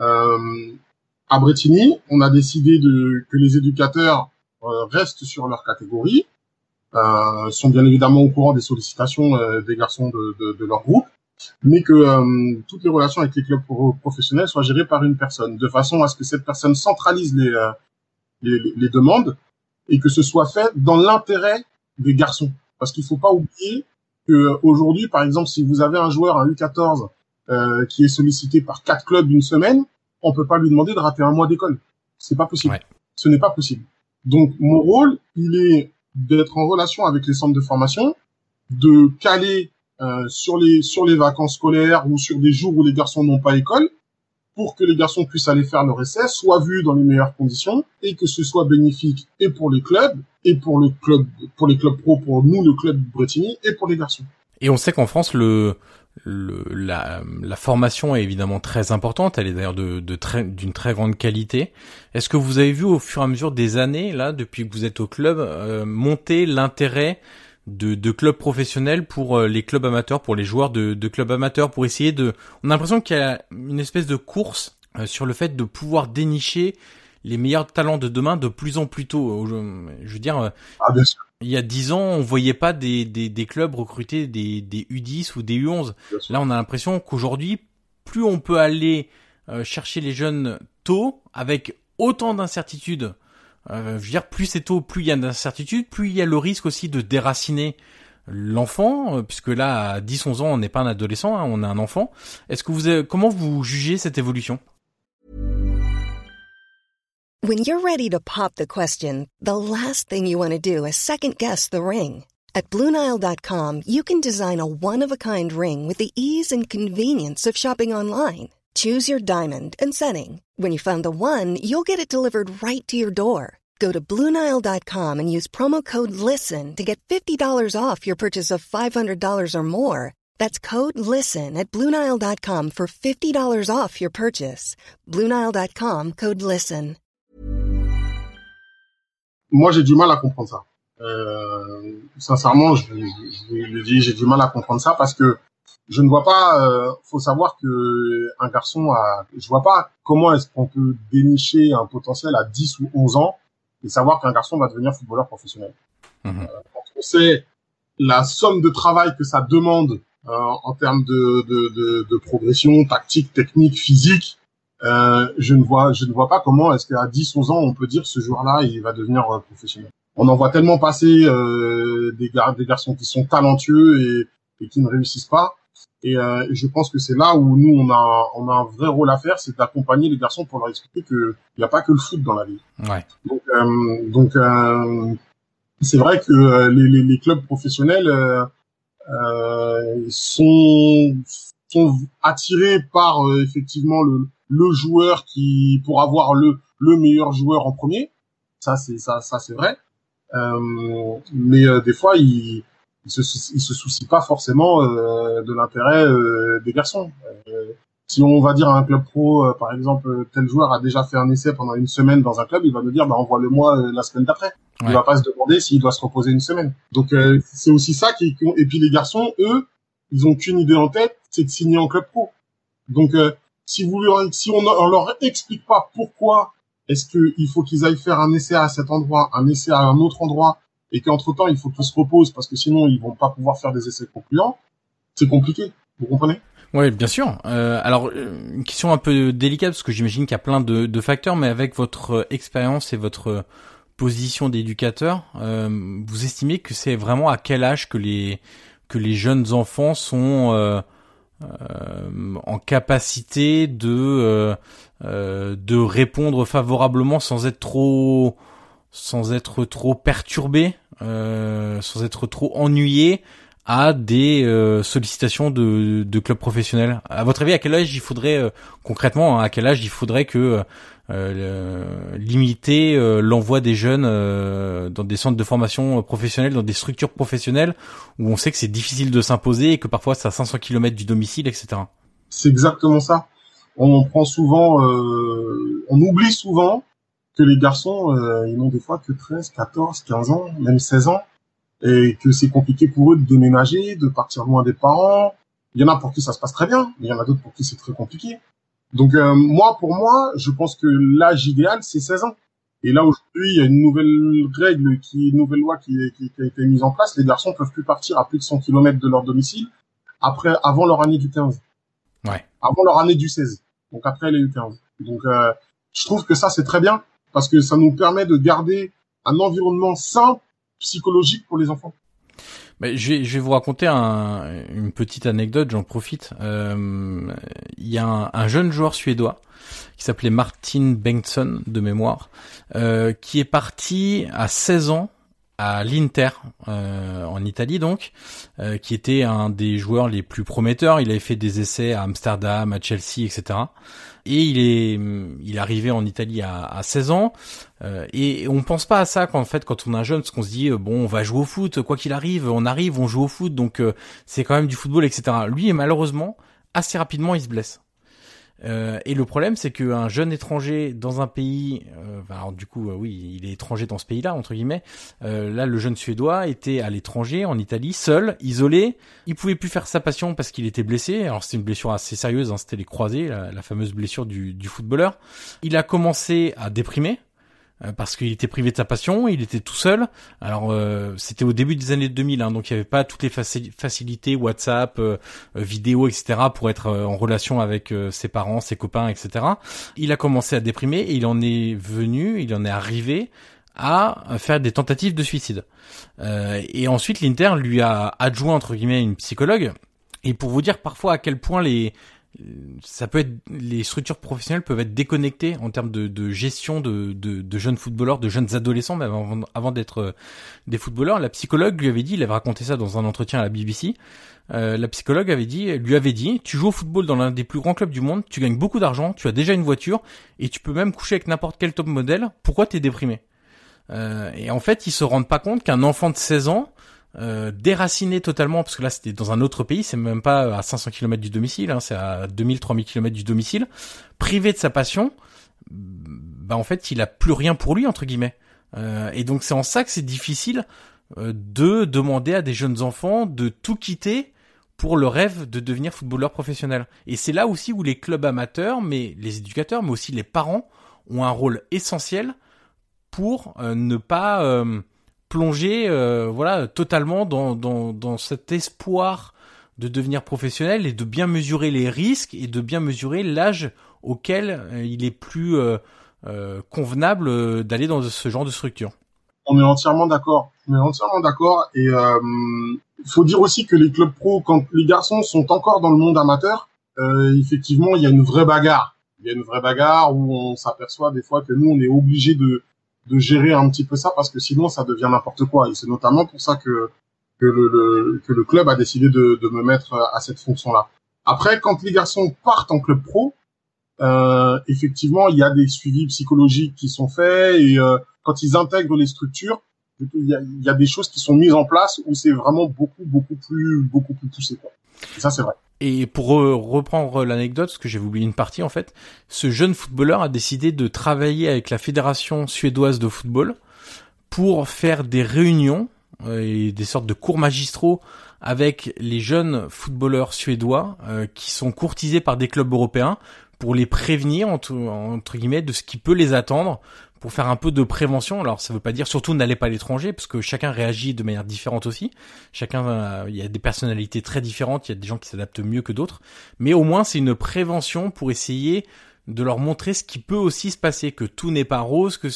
à Bretigny, on a décidé de, que les éducateurs restent sur leur catégorie, sont bien évidemment au courant des sollicitations des garçons de, de, de leur groupe, mais que euh, toutes les relations avec les clubs professionnels soient gérées par une personne, de façon à ce que cette personne centralise les, euh, les, les, demandes et que ce soit fait dans l'intérêt des garçons. Parce qu'il faut pas oublier que aujourd'hui, par exemple, si vous avez un joueur, un U14, euh, qui est sollicité par quatre clubs d'une semaine, on peut pas lui demander de rater un mois d'école. C'est pas possible. Ce n'est pas possible. Donc mon rôle, il est d'être en relation avec les centres de formation, de caler euh, sur les sur les vacances scolaires ou sur des jours où les garçons n'ont pas école, pour que les garçons puissent aller faire leur essai, soient vus dans les meilleures conditions et que ce soit bénéfique et pour les clubs et pour le club pour les clubs pro pour nous le club Bretigny et pour les garçons. Et on sait qu'en France le le, la, la, formation est évidemment très importante, elle est d'ailleurs de, de très, d'une très grande qualité. Est-ce que vous avez vu au fur et à mesure des années, là, depuis que vous êtes au club, euh, monter l'intérêt de, de clubs professionnels pour euh, les clubs amateurs, pour les joueurs de, de clubs amateurs, pour essayer de... On a l'impression qu'il y a une espèce de course euh, sur le fait de pouvoir dénicher les meilleurs talents de demain de plus en plus tôt. Je, veux dire, ah, bien sûr il y a dix ans, on voyait pas des, des, des clubs recruter des, des U10 ou des U11. Là, on a l'impression qu'aujourd'hui, plus on peut aller euh, chercher les jeunes tôt, avec autant d'incertitudes, euh, je veux dire, plus c'est tôt, plus il y a d'incertitudes, plus il y a le risque aussi de déraciner l'enfant, euh, puisque là, à 10-11 ans, on n'est pas un adolescent, hein, on est un enfant. Est-ce que vous, avez, comment vous jugez cette évolution? When you're ready to pop the question, the last thing you want to do is second guess the ring. At Bluenile.com, you can design a one-of-a-kind ring with the ease and convenience of shopping online. Choose your diamond and setting. When you find the one, you'll get it delivered right to your door. Go to Bluenile.com and use promo code LISTEN to get $50 off your purchase of $500 or more. That's code LISTEN at Bluenile.com for $50 off your purchase. Bluenile.com code LISTEN. moi j'ai du mal à comprendre ça. Euh, sincèrement, je, je, le dis, j'ai du mal à comprendre ça parce que je ne vois pas. Euh, faut savoir que un garçon a, je vois pas comment est-ce qu'on peut dénicher un potentiel à 10 ou 11 ans et savoir qu'un garçon va devenir footballeur professionnel. Mmh. Euh, quand on sait la somme de travail que ça demande euh, en termes de, de, de, de, progression tactique, technique, physique, euh, je ne vois je ne vois pas comment est-ce qu'à 10 11 ans on peut dire ce joueur-là il va devenir euh, professionnel. On en voit tellement passer euh, des, gar des garçons qui sont talentueux et, et qui ne réussissent pas. Et, euh, je pense que c'est là où nous on a on a un vrai rôle à faire, c'est d'accompagner les garçons pour leur expliquer que il n'y a pas que le foot dans la vie. Ouais. Donc euh, donc euh, c'est vrai que les, les, les, clubs professionnels sont sont attirés par effectivement le le joueur qui pour avoir le le meilleur joueur en premier. Ça c'est ça ça c'est vrai. Euh, mais euh, des fois il il se il se soucie pas forcément euh, de l'intérêt euh, des garçons. Euh, si on va dire à un club pro par exemple tel joueur a déjà fait un essai pendant une semaine dans un club, il va me dire bah envoie-le-moi la semaine d'après. Ouais. Il va pas se demander s'il doit se reposer une semaine. Donc c'est aussi ça qui et puis les garçons eux, ils ont qu'une idée en tête, c'est de signer en club pro. Donc si vous si on, on leur explique pas pourquoi est-ce qu'il faut qu'ils aillent faire un essai à cet endroit, un essai à un autre endroit, et qu'entre temps il faut qu'ils se reposent parce que sinon ils vont pas pouvoir faire des essais concluants, c'est compliqué. Vous comprenez? Oui, bien sûr. Euh, alors, euh, une question un peu délicate parce que j'imagine qu'il y a plein de, de, facteurs, mais avec votre expérience et votre position d'éducateur, euh, vous estimez que c'est vraiment à quel âge que les que les jeunes enfants sont euh, euh, en capacité de euh, euh, de répondre favorablement sans être trop sans être trop perturbé, sans être trop ennuyé à des sollicitations de, de clubs professionnels. À votre avis, à quel âge il faudrait concrètement, hein, à quel âge il faudrait que euh, limiter euh, l'envoi des jeunes euh, dans des centres de formation professionnelle, dans des structures professionnelles où on sait que c'est difficile de s'imposer et que parfois c'est à 500 km du domicile, etc. C'est exactement ça. On prend souvent, on oublie souvent que les garçons, ils n'ont des fois que 13, 14, 15 ans, même 16 ans, et que c'est compliqué pour eux de déménager, de partir loin des parents. Il y en a pour qui ça se passe très bien, mais il y en a d'autres pour qui c'est très compliqué. Donc euh, moi, pour moi, je pense que l'âge idéal, c'est 16 ans. Et là, aujourd'hui, il y a une nouvelle règle, qui, une nouvelle loi qui, qui, qui, a été mise en place. Les garçons peuvent plus partir à plus de 100 km de leur domicile après, avant leur année du 15. Ouais. Avant leur année du 16. Donc après les U15. Donc euh, je trouve que ça, c'est très bien parce que ça nous permet de garder un environnement sain psychologique pour les enfants. Bah, je, vais, je vais vous raconter un, une petite anecdote, j'en profite. Euh, il y a un, un, jeune joueur suédois qui s'appelait Martin Bengtsson de mémoire, euh, qui est parti à 16 ans à l'Inter euh, en Italie donc, euh, qui était un des joueurs les plus prometteurs. Il avait fait des essais à Amsterdam, à Chelsea, etc. Et il est, il est arrivé en Italie à, à 16 ans. Euh, et on pense pas à ça quand en fait quand on est jeune, parce qu'on se dit bon, on va jouer au foot, quoi qu'il arrive, on arrive, on joue au foot, donc c'est quand même du football, etc. Lui, malheureusement, assez rapidement, il se blesse. Euh, et le problème, c'est qu'un jeune étranger dans un pays, euh, alors du coup, euh, oui, il est étranger dans ce pays-là entre guillemets. Euh, là, le jeune suédois était à l'étranger, en Italie, seul, isolé. Il pouvait plus faire sa passion parce qu'il était blessé. Alors c'était une blessure assez sérieuse, hein, c'était les croisés, la, la, fameuse blessure du, du footballeur. Il a commencé à déprimer. Euh, parce qu'il était privé de sa passion, il était tout seul. Alors euh, c'était au début des années 2000, hein, donc il n'y avait pas toutes les facilités WhatsApp, euh, vidéo, etc. pour être en relation avec ses parents, ses copains, etc. Il a commencé à déprimer et il en est venu, il en est arrivé à faire des tentatives de suicide. et ensuite l'Inter lui a adjoint entre guillemets une psychologue. Et pour vous dire parfois à quel point les ça peut être les structures professionnelles peuvent être déconnectées en termes de, de gestion de, de, de, jeunes footballeurs, de jeunes adolescents, même avant, avant d'être euh, des footballeurs. La psychologue lui avait dit, il avait raconté ça dans un entretien à la BBC. Euh, la psychologue avait dit, lui avait dit, tu joues au football dans l'un des plus grands clubs du monde, tu gagnes beaucoup d'argent, tu as déjà une voiture et tu peux même coucher avec n'importe quel top modèle. Pourquoi t'es déprimé? Euh, Et en fait, ils se rendent pas compte qu'un enfant de 16 ans euh, déraciné totalement, parce que là c'était dans un autre pays, c'est même pas à 500 km du domicile, hein, c'est à 2000-3000 km du domicile, privé de sa passion, bah en fait il a plus rien pour lui entre guillemets. Euh, et donc c'est en ça que c'est difficile euh, de demander à des jeunes enfants de tout quitter pour le rêve de devenir footballeur professionnel. Et c'est là aussi où les clubs amateurs, mais les éducateurs, mais aussi les parents ont un rôle essentiel pour euh, ne pas plonger euh, voilà totalement dans, dans, dans cet espoir de devenir professionnel et de bien mesurer les risques et de bien mesurer l'âge auquel euh, il est plus euh, convenable d'aller dans ce genre de structure. On est entièrement d'accord. On est entièrement d'accord. Et il faut dire aussi que les clubs pro, quand les garçons sont encore dans le monde amateur, effectivement, il y a une vraie bagarre. Il y a une vraie bagarre où on s'aperçoit des fois que nous, on est obligé de de gérer un petit peu ça parce que sinon ça devient n'importe quoi. Et c'est notamment pour ça que que le, que le club a décidé de, de me mettre à cette fonction-là. Après, quand les garçons partent en club pro, euh, effectivement, il y a des suivis psychologiques qui sont faits et euh, quand ils intègrent les structures, il y, a, des choses qui sont mises en place où c'est vraiment beaucoup beaucoup plus beaucoup plus poussé. Et ça, c'est vrai. Et pour reprendre l'anecdote, parce que j'ai oublié une partie en fait, ce jeune footballeur a décidé de travailler avec la fédération suédoise de football pour faire des réunions euh, et des sortes de cours magistraux avec les jeunes footballeurs suédois euh, qui sont courtisés par des clubs européens pour les prévenir entre guillemets de ce qui peut les attendre pour faire un peu de prévention. Alors ça veut pas dire surtout n'allez pas à l'étranger parce que chacun réagit de manière différente aussi. Chacun euh, il y a des personnalités très différentes, il y a des gens qui s'adaptent mieux que d'autres, mais au moins c'est une prévention pour essayer de leur montrer ce qui peut aussi se passer, que tout n'est pas rose, que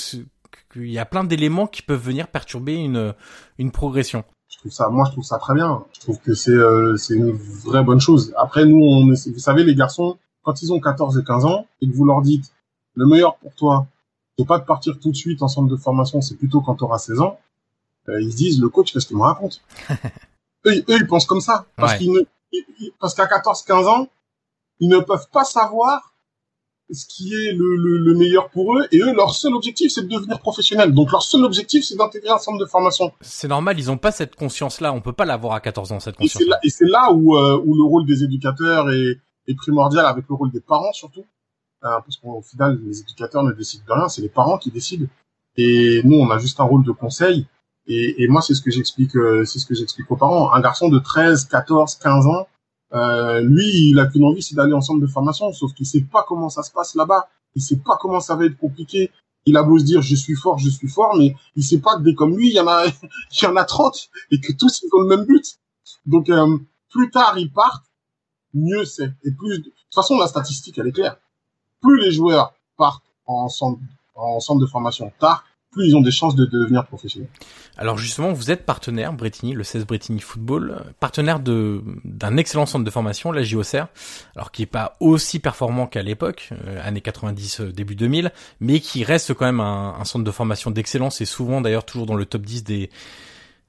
qu'il y a plein d'éléments qui peuvent venir perturber une une progression. Je trouve ça, moi je trouve ça très bien. Je trouve que c'est euh, une vraie bonne chose. Après nous on, vous savez les garçons quand ils ont 14 et 15 ans et que vous leur dites le meilleur pour toi c'est pas de partir tout de suite en centre de formation, c'est plutôt quand tu auras 16 ans. Euh, ils se disent, le coach, qu'est-ce qu'il me raconte? Eux, eux, ils pensent comme ça. Parce qu'ils ne, parce qu'à 14-15 ans, ils ne peuvent pas savoir ce qui est le, le, le, meilleur pour eux. Et eux, leur seul objectif, c'est de devenir professionnel. Donc leur seul objectif, c'est d'intégrer un centre de formation. C'est normal, ils n'ont pas cette conscience-là. On peut pas l'avoir à 14 ans, cette conscience. Et c'est là, où, euh, où le rôle des éducateurs est, est primordial, avec le rôle des parents surtout. Euh, parce qu'au final, les éducateurs ne décident de rien, c'est les parents qui décident. Et nous, on a juste un rôle de conseil. Et, et moi, c'est ce que j'explique, euh, c'est ce que j'explique aux parents. Un garçon de 13, 14, 15 ans, euh, lui, il a qu'une envie, c'est d'aller en centre de formation. Sauf qu'il sait pas comment ça se passe là-bas. Il sait pas comment ça va être compliqué. Il a beau se dire, je suis fort, je suis fort, mais il sait pas que des comme lui, il y en a, il y en a 30 et que tous ils ont le même but. Donc, euh, plus tard ils partent, mieux c'est. Et plus, de toute façon, la statistique, elle est claire plus les joueurs partent en centre, en centre de formation tard, plus ils ont des chances de devenir professionnels. Alors justement, vous êtes partenaire, Bretigny, le 16 Bretigny Football, partenaire de d'un excellent centre de formation, la JOCR, alors qui est pas aussi performant qu'à l'époque, euh, années 90, euh, début 2000, mais qui reste quand même un, un centre de formation d'excellence et souvent d'ailleurs toujours dans le top 10 des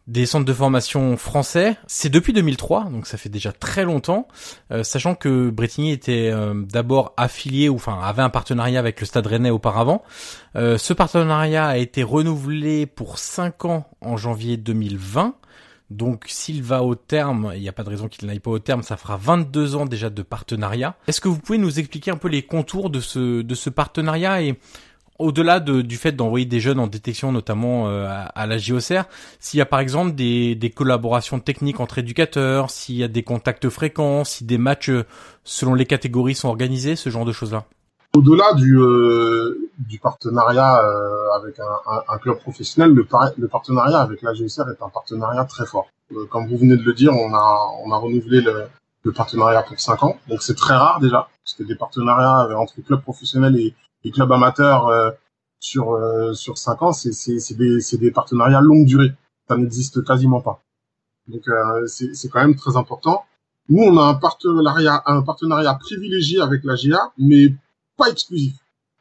des centres de formation français. C'est depuis 2003, donc ça fait déjà très longtemps, euh, sachant que Bretigny était euh, d'abord affilié ou enfin avait un partenariat avec le Stade Rennais auparavant. Euh, ce partenariat a été renouvelé pour 5 ans en janvier 2020. Donc s'il va au terme, il n'y a pas de raison qu'il n'aille pas au terme, ça fera 22 ans déjà de partenariat. Est-ce que vous pouvez nous expliquer un peu les contours de ce de ce partenariat et au-delà du fait d'envoyer des jeunes en détection, notamment euh, à, la JOCR, s'il y a par exemple des, collaborations techniques entre éducateurs, s'il y a des contacts fréquents, si des matchs euh, selon les catégories sont organisés, ce genre de choses-là? Au-delà du, euh, du partenariat avec un, club professionnel, le, partenariat avec la JOCR est un partenariat très fort. comme vous venez de le dire, on a, on a renouvelé le, le partenariat pour 5 ans, donc c'est très rare déjà, parce que des partenariats entre clubs professionnels et, les clubs amateurs euh, sur euh, sur cinq ans, c'est c'est des c'est des partenariats longue durée. Ça n'existe quasiment pas. Donc euh, c'est c'est quand même très important. Nous, on a un partenariat un partenariat privilégié avec la GA, mais pas exclusif.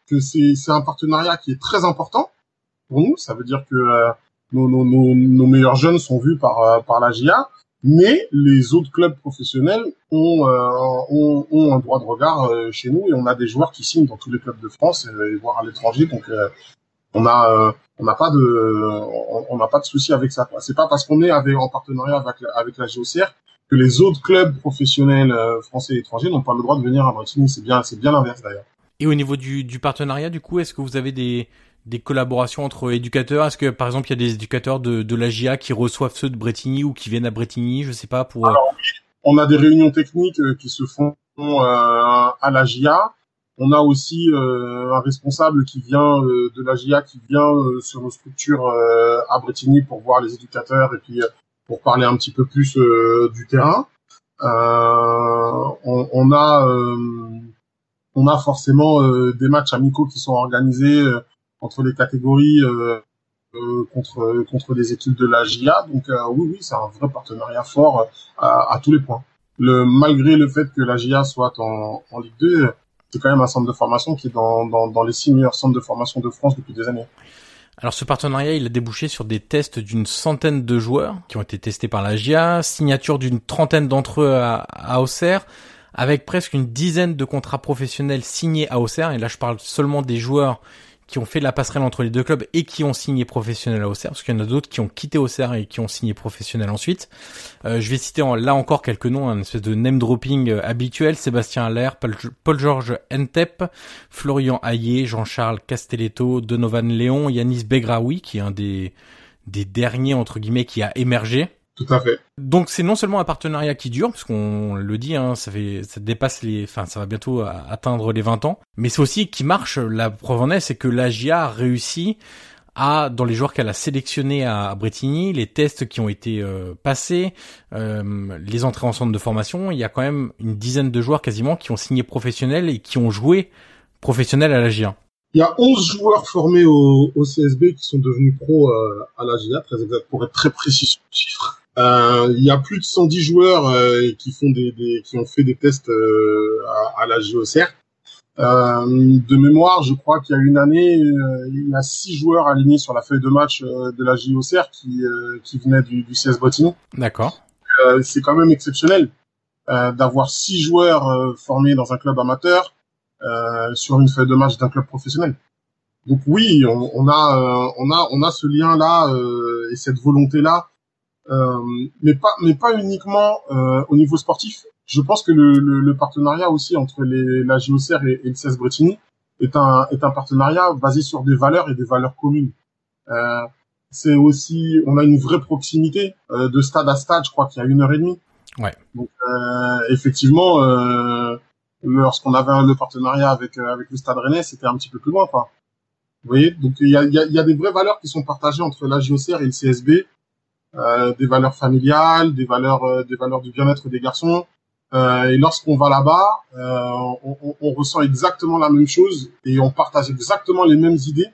Que c'est c'est un partenariat qui est très important pour nous. Ça veut dire que nos, nos, nos, nos, meilleurs jeunes sont vus par par la GA, mais les autres clubs professionnels ont, euh, ont, ont, un droit de regard euh, chez nous et on a des joueurs qui signent dans tous les clubs de France et, voire à l'étranger. Donc euh, on a on n'a pas de on n'a pas de souci avec ça. C'est pas parce qu'on est en partenariat avec, avec la GOCR que les autres clubs professionnels français et étrangers n'ont pas le droit de venir à Bretigny. C'est bien c'est bien l'inverse d'ailleurs. Et au niveau du, du partenariat, du coup, est-ce que vous avez des des collaborations entre éducateurs? Est-ce que par exemple il y a des éducateurs de, de la GIA qui reçoivent ceux de Bretigny ou qui viennent à Bretigny Je sais pas pour. Euh, Alors, on a des réunions techniques euh, qui se font euh, à la GIA. On a aussi un responsable qui vient de la GIA qui vient sur nos structures à Bretigny pour voir les éducateurs et puis pour parler un petit peu plus du terrain. On, on, a on a forcément des matchs amicaux qui sont organisés entre les catégories euh, euh, contre contre des équipes de la GIA. Donc euh, oui, oui, c'est un vrai partenariat fort à, tous les points. Malgré le fait que la GIA soit en, Ligue 2, c'est quand même un centre de formation qui est dans, dans, les six meilleurs centres de formation de France depuis des années. Alors ce partenariat, il a débouché sur des tests d'une centaine de joueurs qui ont été testés par la GIA, signature d'une trentaine d'entre eux à Auxerre, avec presque une dizaine de contrats professionnels signés à Auxerre. Et là, je parle seulement des joueurs qui ont fait la passerelle entre les deux clubs et qui ont signé professionnel à Auxerre, parce qu'il y en a d'autres qui ont quitté Auxerre et qui ont signé professionnel ensuite. Euh, je vais citer là encore quelques noms, un espèce de name dropping euh, habituel, Sébastien Allaire, Paul-Georges Entep, Florian Hayé, Jean-Charles Castelletto, Donovan Léon, Yanis Begraoui, qui est un des, des derniers, entre guillemets, qui a émergé. Tout à fait. Donc c'est non seulement un partenariat qui dure, puisqu'on le dit, hein, ça fait, ça dépasse les, enfin ça va bientôt atteindre les 20 ans, mais c'est aussi qui marche. La preuve en est, c'est que l'AGIA a réussi à, dans les joueurs qu'elle a sélectionnés à, Bretigny, les tests qui ont été euh, passés, euh, les entrées en centre de formation, il y a quand même une dizaine de joueurs quasiment qui ont signé professionnel et qui ont joué professionnel à l'AGIA. Il y a 11 joueurs formés au, au CSB qui sont devenus pros euh, à l'AGIA, très exact, pour être très précis sur le chiffre. Euh, il y a plus de 110 joueurs euh, qui font des, des, qui ont fait des tests euh, à, à, la JOCR. de mémoire, je crois qu'il y a une année, il y a six joueurs alignés sur la feuille de match de la JOCR qui, qui venaient du, du CS Bretigny. D'accord. c'est quand même exceptionnel d'avoir six joueurs formés dans un club amateur sur une feuille de match d'un club professionnel. Donc oui, on, on a, on a, on a ce lien là et cette volonté là euh, mais pas mais pas uniquement euh, au niveau sportif. Je pense que le, le, le partenariat aussi entre les, la JOCR et, et le CES Bretigny est un est un partenariat basé sur des valeurs et des valeurs communes. Euh, c'est aussi on a une vraie proximité euh, de stade à stade. Je crois qu'il y a une heure et demie. Ouais. Donc euh, effectivement, euh, lorsqu'on avait le partenariat avec avec le Stade Rennais, c'était un petit peu plus loin, quoi. Vous voyez, donc il y a, y, a, y a des vraies valeurs qui sont partagées entre la JOCR et le CSB euh, des valeurs familiales, des valeurs, euh, des valeurs du bien-être des garçons. Euh, et lorsqu'on va là-bas, on, on, on, ressent exactement la même chose et on partage exactement les mêmes idées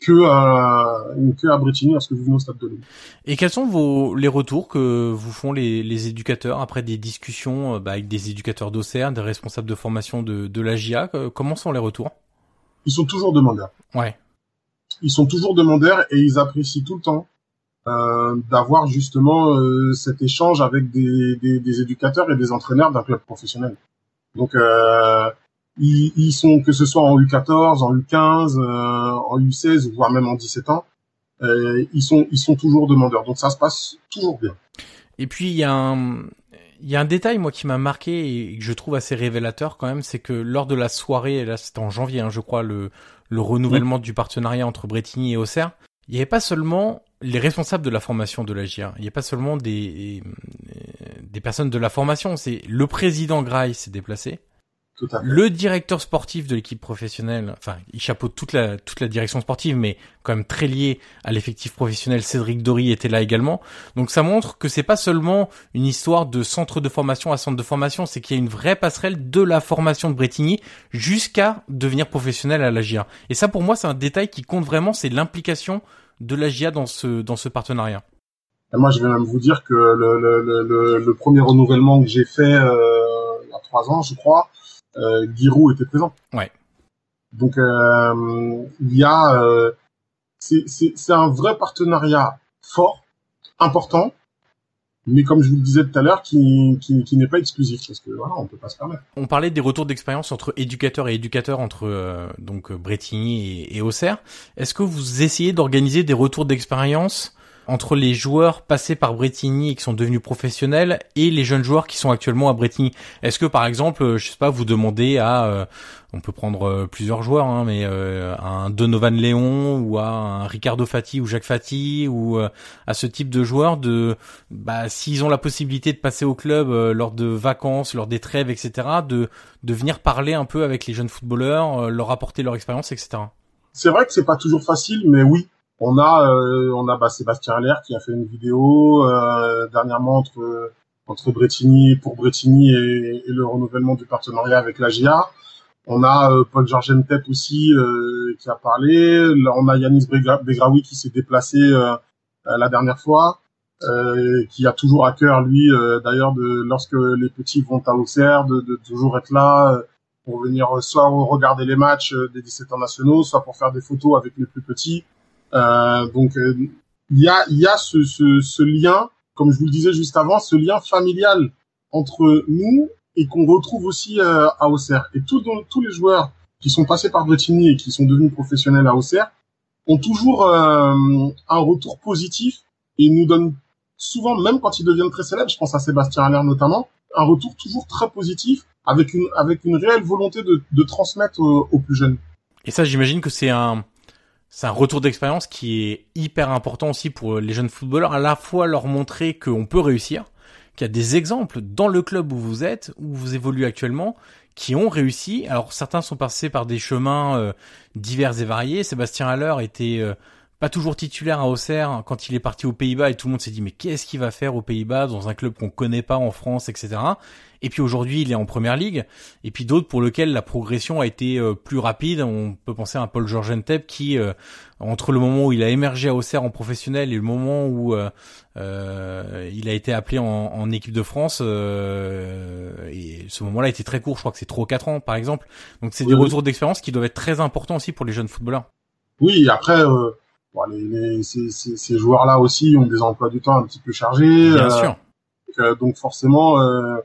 que à, que à Bretigny lorsque vous venez au stade de Lille. Et quels sont vos les retours que vous font les, les éducateurs après des discussions bah, avec des éducateurs d'Auxerre, des responsables de formation de, de la GIA Comment sont les retours? Ils sont toujours demandeurs. Ouais. Ils sont toujours demandeurs et ils apprécient tout le temps euh, d'avoir justement euh, cet échange avec des, des, des, éducateurs et des entraîneurs d'un club professionnel. Donc euh, ils, ils, sont que ce soit en U14, en U15, euh, en U16 voire même en 17 ans, euh, ils sont ils sont toujours demandeurs. Donc ça se passe toujours bien. Et puis il y a un il y a un détail moi qui m'a marqué et que je trouve assez révélateur quand même, c'est que lors de la soirée, là c'était en janvier, hein, je crois, le le renouvellement du partenariat entre Bretigny et Auxerre, il n'y avait pas seulement les responsables de la formation de la GIA. Il n'y a pas seulement des, des personnes de la formation. C'est le président Graille s'est déplacé. Le directeur sportif de l'équipe professionnelle, enfin, il chapeaute toute la toute la direction sportive, mais quand même très lié à l'effectif professionnel. Cédric Dory était là également. Donc ça montre que c'est pas seulement une histoire de centre de formation à centre de formation, c'est qu'il y a une vraie passerelle de la formation de Bretigny jusqu'à devenir professionnel à la GIA. Et ça, pour moi, c'est un détail qui compte vraiment, c'est l'implication de la GIA dans ce, dans ce partenariat Moi, je vais même vous dire que le, le, le, le premier renouvellement que j'ai fait euh, il y a trois ans, je crois, euh, Giroud était présent. Ouais. Donc, euh, il y a... Euh, c'est un vrai partenariat fort, important, mais comme je vous le disais tout à l'heure, qui, qui, qui n'est pas exclusif parce que voilà, on peut pas se permettre. On parlait des retours d'expérience entre éducateurs et éducateurs entre euh, donc Bretigny et, et Auxerre. Est-ce que vous essayez d'organiser des retours d'expérience entre les joueurs passés par Bretigny et qui sont devenus professionnels et les jeunes joueurs qui sont actuellement à Bretigny Est-ce que par exemple, je sais pas, vous demandez à, euh, on peut prendre euh, plusieurs joueurs, hein, mais euh, un Donovan Léon ou à un Ricardo Fati ou Jacques Fati ou à ce type de joueurs de, bah, s'ils ont la possibilité de passer au club lors de vacances, lors des trêves, etc., de de venir parler un peu avec les jeunes footballeurs, leur apporter leur expérience, etc. C'est vrai que c'est pas toujours facile, mais oui, on a euh, on a bah, Sébastien Allaire qui a fait une vidéo euh, dernièrement entre entre Bretigny pour Bretigny et, le renouvellement du partenariat avec la GIA. On a euh, Paul Georges Tep aussi qui a parlé. on a Yanis Begraoui qui s'est déplacé la dernière fois, qui a toujours à cœur lui d'ailleurs de lorsque les petits vont à Auxerre de, de toujours être là pour venir soit regarder les matchs des 17 ans nationaux, soit pour faire des photos avec les plus petits. Euh, donc euh, il y a y a ce, ce, ce lien, comme je vous le disais juste avant, ce lien familial entre nous et qu'on retrouve aussi euh, à Auxerre. Et tous tous les joueurs qui sont passés par Bretigny et qui sont devenus professionnels à Auxerre ont toujours euh, un retour positif et nous donnent souvent, même quand ils deviennent très célèbres, je pense à Sébastien Allaire notamment, un retour toujours très positif avec une avec une réelle volonté de, de transmettre aux plus jeunes. Et ça, j'imagine que c'est un c'est un retour d'expérience qui est hyper important aussi pour les jeunes footballeurs, à la fois leur montrer qu'on peut réussir, qu'il y a des exemples dans le club où vous êtes, où vous évoluez actuellement, qui ont réussi. Alors certains sont passés par des chemins euh, divers et variés. Sébastien Haller était euh, pas toujours titulaire à Auxerre quand il est parti aux Pays-Bas et tout le monde s'est dit mais qu'est-ce qu'il va faire aux Pays-Bas dans un club qu'on connaît pas en France, etc. Et puis aujourd'hui il est en première ligue. Et puis d'autres pour lesquels la progression a été euh, plus rapide. On peut penser à un Paul Georges Entep qui euh, entre le moment où il a émergé à Auxerre en professionnel et le moment où euh, il a été appelé en, équipe de France, et ce moment-là été très court. Je crois que c'est 3 ou 4 ans par exemple. Donc c'est des retours d'expérience qui doivent être très importants aussi pour les jeunes footballeurs. Oui, après Bon, les, les, ces, ces, ces joueurs-là aussi ont des emplois du temps un petit peu chargés. Bien euh, sûr. Donc, donc forcément, euh,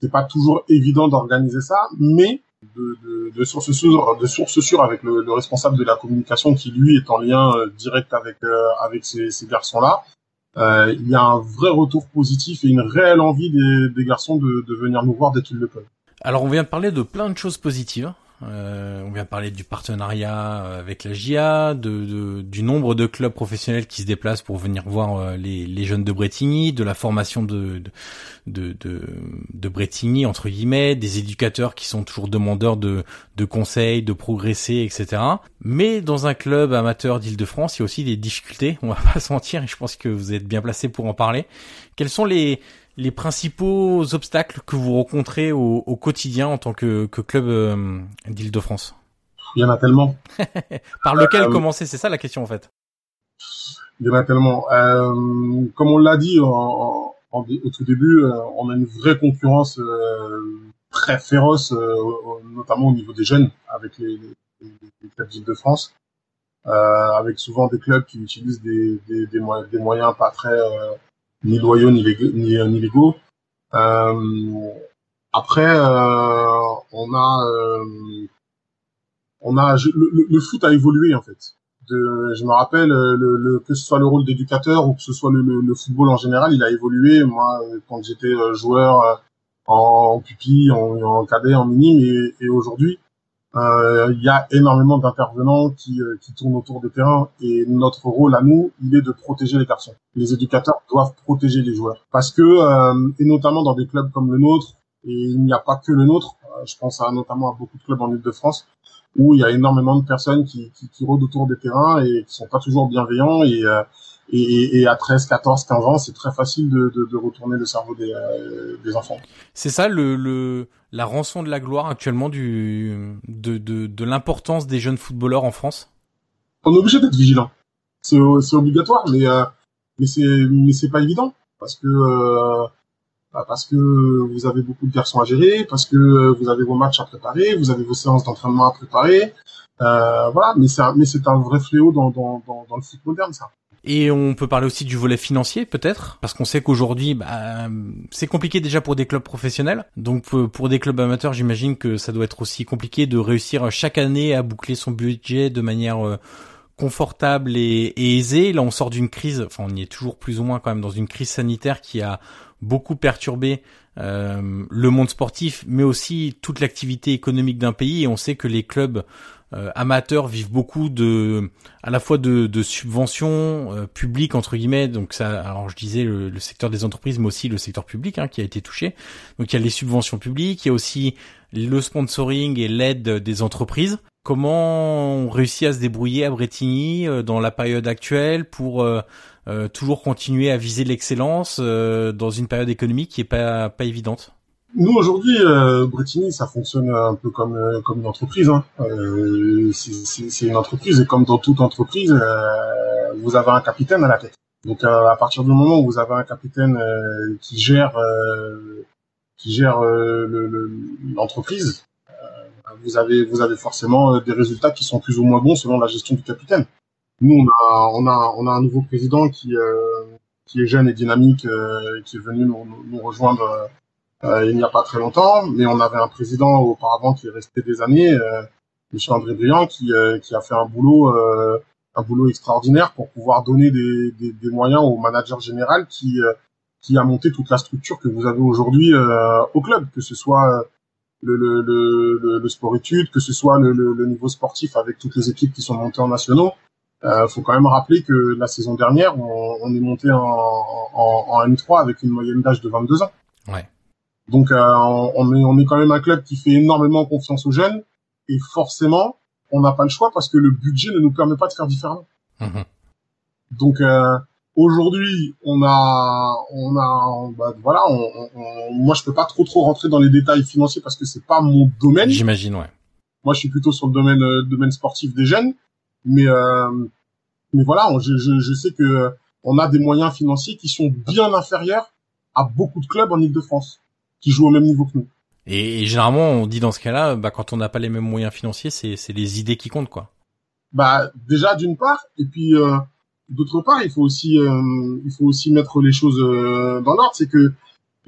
c'est pas toujours évident d'organiser ça, mais de, de, de source sûre, de source sûre avec le, le, responsable de la communication qui lui est en lien euh, direct avec euh, avec ces, ces garçons-là. Euh, il y a un vrai retour positif et une réelle envie des, des garçons de, de venir nous voir dès qu'ils le peuvent. Alors on vient de parler de plein de choses positives. Euh, on vient parler du partenariat euh, avec la GIA, de, du nombre de clubs professionnels qui se déplacent pour venir voir euh, les, les jeunes de Bretigny, de la formation de, de, de, de, Bretigny, entre guillemets, des éducateurs qui sont toujours demandeurs de, de conseils, de progresser, etc. Mais dans un club amateur d'Île-de-France, il y a aussi des difficultés, on va pas se mentir, et je pense que vous êtes bien placé pour en parler. Quels sont les, les principaux obstacles que vous rencontrez au, quotidien en tant que, club euh, d'Île-de-France Il y en a tellement. Par lequel commencer C'est ça la question en fait. Il y en a tellement. comme on l'a dit en, au tout début, on a une vraie concurrence très féroce, notamment au niveau des jeunes, avec les, les, les clubs d'Île-de-France. Euh, avec souvent des clubs qui utilisent des, des, des, moyens, des moyens pas très euh, ni loyaux ni, légaux. Ni, légaux. Euh, après, on a on a le, le, foot a évolué en fait. De, je me rappelle le, le, que ce soit le rôle d'éducateur ou que ce soit le, le, football en général, il a évolué. Moi, quand j'étais joueur en, pupille, en, en cadet, en mini, et, et aujourd'hui, euh, il y a énormément d'intervenants qui, euh, qui tournent autour des terrains et notre rôle à nous, il est de protéger les garçons. Les éducateurs doivent protéger les joueurs parce que euh, et notamment dans des clubs comme le nôtre et il n'y a pas que le nôtre. je pense à, notamment à beaucoup de clubs en Ile-de-France où il y a énormément de personnes qui, qui, qui rôdent autour des terrains et qui sont pas toujours bienveillants et et, et, à 13, 14, 15 ans, c'est très facile de, de, de, retourner le cerveau des, euh, des enfants. C'est ça le, le, la rançon de la gloire actuellement du, de, de, de l'importance des jeunes footballeurs en France? On est obligé d'être vigilant. C'est, obligatoire, mais, euh, mais, c'est, mais c'est pas évident. Parce que, euh, bah, parce que vous avez beaucoup de garçons à gérer, parce que vous avez vos matchs à préparer, vous avez vos séances d'entraînement à préparer. Euh, voilà, mais c'est un, mais c'est un vrai fléau dans, dans, dans, dans le foot moderne, ça. Et on peut parler aussi du volet financier peut-être, parce qu'on sait qu'aujourd'hui, bah, c'est compliqué déjà pour des clubs professionnels. Donc pour des clubs amateurs, j'imagine que ça doit être aussi compliqué de réussir chaque année à boucler son budget de manière euh, confortable et, aisée. Là, on sort d'une crise, enfin on y est toujours plus ou moins quand même dans une crise sanitaire qui a beaucoup perturbé euh, le monde sportif, mais aussi toute l'activité économique d'un pays. Et on sait que les clubs euh, amateurs vivent beaucoup de, à la fois de, subventions euh, publiques entre guillemets. Donc ça, alors je disais le, secteur des entreprises, mais aussi le secteur public hein, qui a été touché. Donc il y a les subventions publiques, il y a aussi le sponsoring et l'aide des entreprises. Comment on réussit à se débrouiller à Bretigny euh, dans la période actuelle pour toujours continuer à viser l'excellence dans une période économique qui est pas pas évidente? Nous aujourd'hui, euh, ça fonctionne un peu comme euh, comme une entreprise. Hein. Euh, c'est une entreprise et comme dans toute entreprise, euh, vous avez un capitaine à la tête. Donc euh, à partir du moment où vous avez un capitaine qui gère qui gère l'entreprise, vous avez vous avez forcément des résultats qui sont plus ou moins bons selon la gestion du capitaine. Nous on a on a on a un nouveau président qui qui est jeune et dynamique, qui est venu nous, nous rejoindre il n'y a pas très longtemps, mais on avait un président auparavant qui est resté des années, euh, Michel André Briand, qui, euh, qui a fait un boulot euh, un boulot extraordinaire pour pouvoir donner des, des, des moyens au manager général qui qui a monté toute la structure que vous avez aujourd'hui au club, que ce soit le, le, le, le sport études, que ce soit le, le, niveau sportif avec toutes les équipes qui sont montées en nationaux. Euh, faut quand même rappeler que la saison dernière, on, on est monté en, en, en M3 avec une moyenne d'âge de 22 ans. Ouais. Donc euh, on, est, on est quand même un club qui fait énormément confiance aux jeunes et forcément on n'a pas le choix parce que le budget ne nous permet pas de faire différemment. Mhm. Donc euh, aujourd'hui on a on a bah, voilà on, moi je peux pas trop trop rentrer dans les détails financiers parce que c'est pas mon domaine. J'imagine ouais. Moi je suis plutôt sur le domaine euh, domaine sportif des jeunes mais euh, mais voilà je, je, je sais que on a des moyens financiers qui sont bien inférieurs à beaucoup de clubs en Ile-de-France qui jouent au même niveau que nous. Et, généralement, on dit dans ce cas-là, bah, quand on n'a pas les mêmes moyens financiers, c'est, les idées qui comptent, quoi. Bah, déjà d'une part, et puis euh, d'autre part, il faut aussi, euh, il faut aussi mettre les choses euh, dans l'ordre. C'est que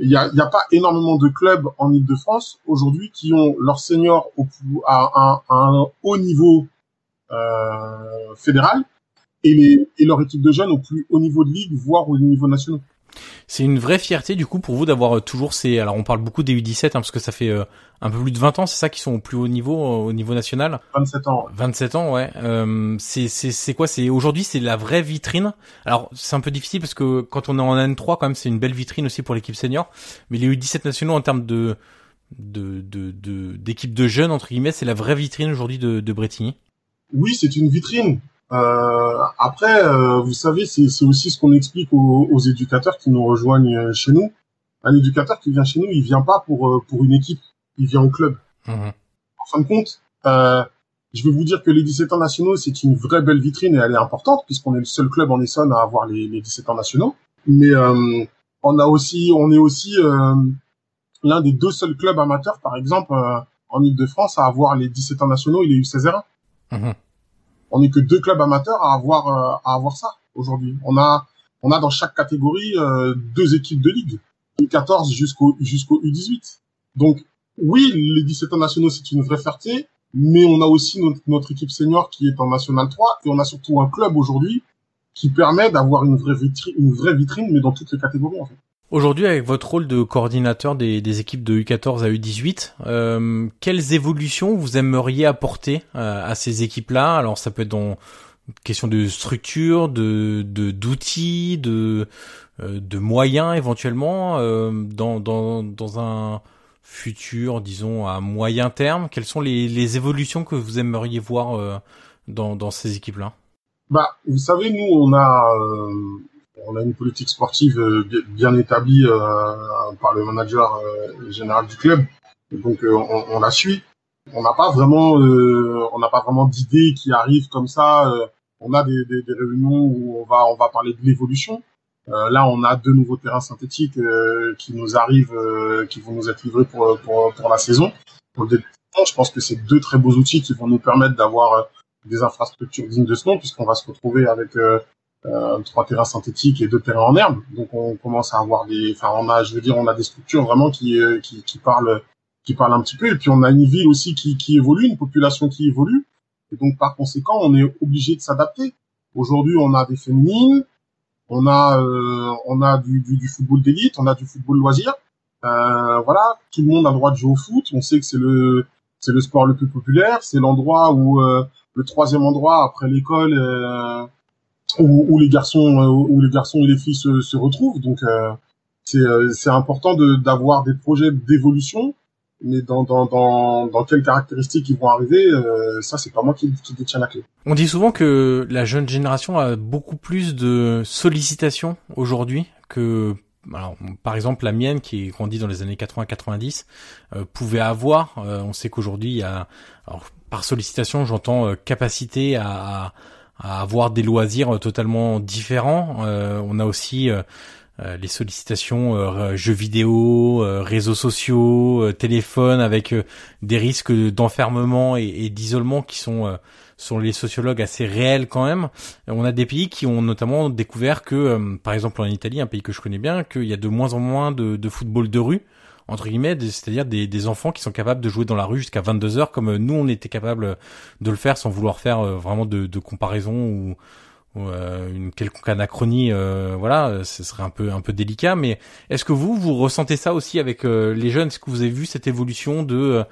il y a, y a pas énormément de clubs en Ile-de-France aujourd'hui qui ont leurs seniors au, à, à, un haut niveau fédéral et, les, et leur équipe de jeunes au plus haut niveau de ligue, voire au niveau national. C'est une vraie fierté du coup pour vous d'avoir euh, toujours ces. Alors on parle beaucoup des U17 hein, parce que ça fait euh, un peu plus de 20 ans, c'est ça qui sont au plus haut niveau euh, au niveau national? 27 ans. 27 ans, ouais. Euh, c'est c'est c'est quoi? C'est aujourd'hui c'est la vraie vitrine. Alors c'est un peu difficile parce que quand on est en N3 quand même c'est une belle vitrine aussi pour l'équipe senior. Mais les U17 nationaux en termes de de de d'équipe de, jeunes entre guillemets c'est la vraie vitrine aujourd'hui de, de Bretigny. Oui c'est une vitrine. Euh, après, euh, vous savez, c'est aussi ce qu'on explique aux, aux, éducateurs qui nous rejoignent euh, chez nous. Un éducateur qui vient chez nous, il vient pas pour euh, pour une équipe, il vient au club. Mmh. En fin de compte, je vais vous dire que les 17 ans nationaux, c'est une vraie belle vitrine et elle est importante puisqu'on est le seul club en Essonne à avoir les, les 17 ans nationaux. Mais euh, on a aussi, on est aussi euh, l'un des deux seuls clubs amateurs, par exemple, euh, en Ile-de-France à avoir les 17 ans nationaux et les U16 r On n'est que deux clubs amateurs à avoir à avoir ça aujourd'hui. On a on a dans chaque catégorie deux équipes de ligue, U14 jusqu'au jusqu'au U18. Donc oui, les 17 ans nationaux c'est une vraie fierté, mais on a aussi notre, équipe senior qui est en National 3 et on a surtout un club aujourd'hui qui permet d'avoir une vraie vitrine, une vraie vitrine, mais dans toutes les catégories en fait. Aujourd'hui, avec votre rôle de coordinateur des, équipes de U14 à U18, euh, quelles évolutions vous aimeriez apporter euh, à ces équipes-là? Alors, ça peut être dans question de structure, de d'outils, de euh, de, moyens éventuellement, dans, dans dans un futur, disons à moyen terme. Quelles sont les, les évolutions que vous aimeriez voir dans, dans ces équipes-là? Bah, vous savez, nous, on a on a une politique sportive euh, bien établie par le manager général du club, donc on, on, la suit. On n'a pas vraiment on n'a pas vraiment d'idées qui arrivent comme ça. on a des, des, des réunions où on va on va parler de l'évolution. Euh, là, on a deux nouveaux terrains synthétiques euh, qui nous arrivent, euh, qui vont nous être livrés pour, pour, pour la saison. Pour je pense que c'est deux très beaux outils qui vont nous permettre d'avoir des infrastructures dignes de ce nom, puisqu'on va se retrouver avec euh, trois terrains synthétiques et deux terrains en herbe. Donc on commence à avoir des, enfin on a, je veux dire, on a des structures vraiment qui qui, qui parlent qui parlent un petit peu. Et puis on a une ville aussi qui, qui évolue, une population qui évolue. Et donc par conséquent, on est obligé de s'adapter. Aujourd'hui, on a des féminines, on a euh, on a du, du, du football d'élite, on a du football loisir. Euh, voilà, tout le monde a le droit de jouer au foot. On sait que c'est le c'est le sport le plus populaire, c'est l'endroit où euh, le troisième endroit après l'école euh, où, où, les garçons où les garçons et les filles se, se retrouvent. Donc c'est c'est important de d'avoir des projets d'évolution mais dans, dans, dans, dans quelles caractéristiques ils vont arriver, euh, ça c'est pas moi qui, qui détiens la clé. On dit souvent que la jeune génération a beaucoup plus de sollicitations aujourd'hui que alors, par exemple, la mienne, qui est grandie dans les années 80-90, euh, pouvait avoir. Euh, on sait qu'aujourd'hui, il y a, alors, par sollicitation, j'entends euh, capacité à, à, avoir des loisirs totalement différents. on a aussi euh, les sollicitations euh, jeux vidéo, euh, réseaux sociaux, téléphone, avec des risques d'enfermement et, d'isolement qui sont sont les sociologues assez réels quand même. On a des pays qui ont notamment découvert que, par exemple en Italie, un pays que je connais bien, qu'il y a de moins en moins de, de football de rue entre guillemets, c'est-à-dire des, des, enfants qui sont capables de jouer dans la rue jusqu'à 22 heures, comme nous on était capable de le faire sans vouloir faire vraiment de, de comparaison ou, euh, une quelconque anachronie, euh, voilà, ce serait un peu un peu délicat. Mais est-ce que vous vous ressentez ça aussi avec euh, les jeunes? Est-ce que vous avez vu cette évolution de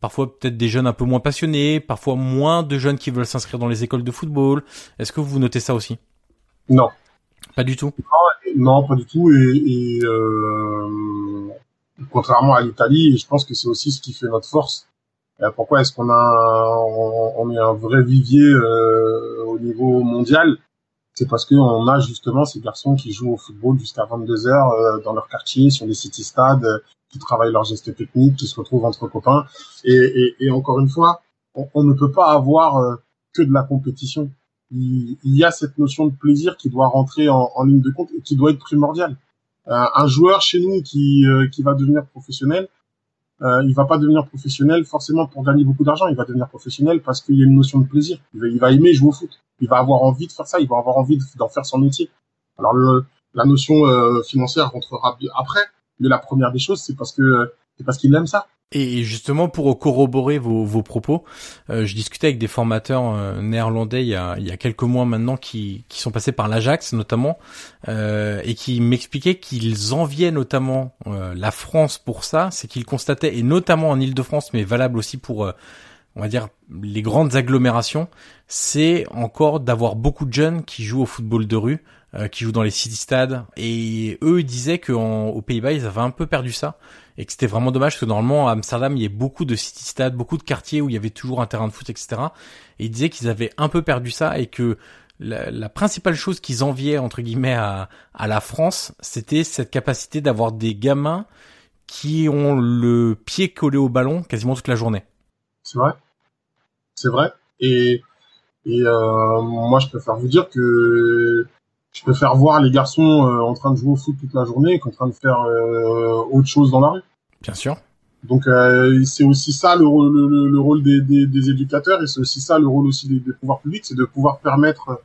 parfois peut-être des jeunes un peu moins passionnés, parfois moins de jeunes qui veulent s'inscrire dans les écoles de football? Est-ce que vous notez ça aussi? Non, pas du tout. Non, pas du tout. Et, et contrairement à l'Italie, je pense que c'est aussi ce qui fait notre force euh, pourquoi est-ce qu'on a on, est un vrai vivier euh, au niveau mondial? C'est parce qu'on a justement ces garçons qui jouent au football jusqu'à 22 heures euh, dans leur quartier, sur les city stades, qui travaillent leurs gestes techniques, qui se retrouvent entre copains. Et, et, et encore une fois, on, ne peut pas avoir que de la compétition. Il, y a cette notion de plaisir qui doit rentrer en, en ligne de compte et qui doit être primordiale. Un joueur chez nous qui, qui va devenir professionnel, euh, il va pas devenir professionnel forcément pour gagner beaucoup d'argent. Il va devenir professionnel parce qu'il y a une notion de plaisir. Il va, aimer jouer au foot. Il va avoir envie de faire ça. Il va avoir envie d'en faire son métier. Alors le, la notion euh, financière rentrera après, mais la première des choses, c'est parce que c'est parce qu'il aime ça. Et justement, pour corroborer vos, vos propos, euh, je discutais avec des formateurs euh, néerlandais il y, a, il y a quelques mois maintenant qui, qui sont passés par l'Ajax notamment, euh, et qui m'expliquaient qu'ils enviaient notamment euh, la France pour ça, c'est qu'ils constataient, et notamment en Ile-de-France, mais valable aussi pour, on va dire, les grandes agglomérations, c'est encore d'avoir beaucoup de jeunes qui jouent au football de rue, qui jouent dans les city stades, et eux ils disaient qu'aux Pays-Bas, ils avaient un peu perdu ça et que c'était vraiment dommage parce que normalement à Amsterdam il y a beaucoup de city stades, beaucoup de quartiers où il y avait toujours un terrain de foot, etc. Et ils disaient qu'ils avaient un peu perdu ça et que la, principale chose qu'ils enviaient entre guillemets à, à la France, c'était cette capacité d'avoir des gamins qui ont le pied collé au ballon quasiment toute la journée. C'est vrai. c'est vrai. Et, et euh, moi, je préfère vous dire que je préfère voir les garçons euh, en train de jouer au foot toute la journée qu'en train de faire euh, autre chose dans la rue. Bien sûr. Donc euh, c'est aussi ça le, rôle- le, le rôle des, des, des éducateurs et c'est aussi ça le rôle aussi des, des pouvoirs publics, c'est de pouvoir permettre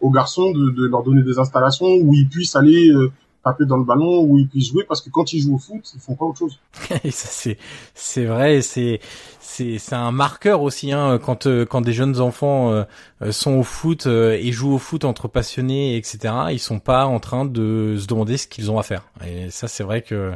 aux garçons de, de leur donner des installations où ils puissent aller euh, taper dans le ballon, où ils puissent jouer parce que quand ils jouent au foot, ils font pas autre chose. C'est c'est vrai, c'est c'est c'est un marqueur aussi hein quand euh, quand des jeunes enfants euh, euh, sont au foot euh, et jouent au foot entre passionnés etc. Ils sont pas en train de se demander ce qu'ils ont à faire. Et ça c'est vrai que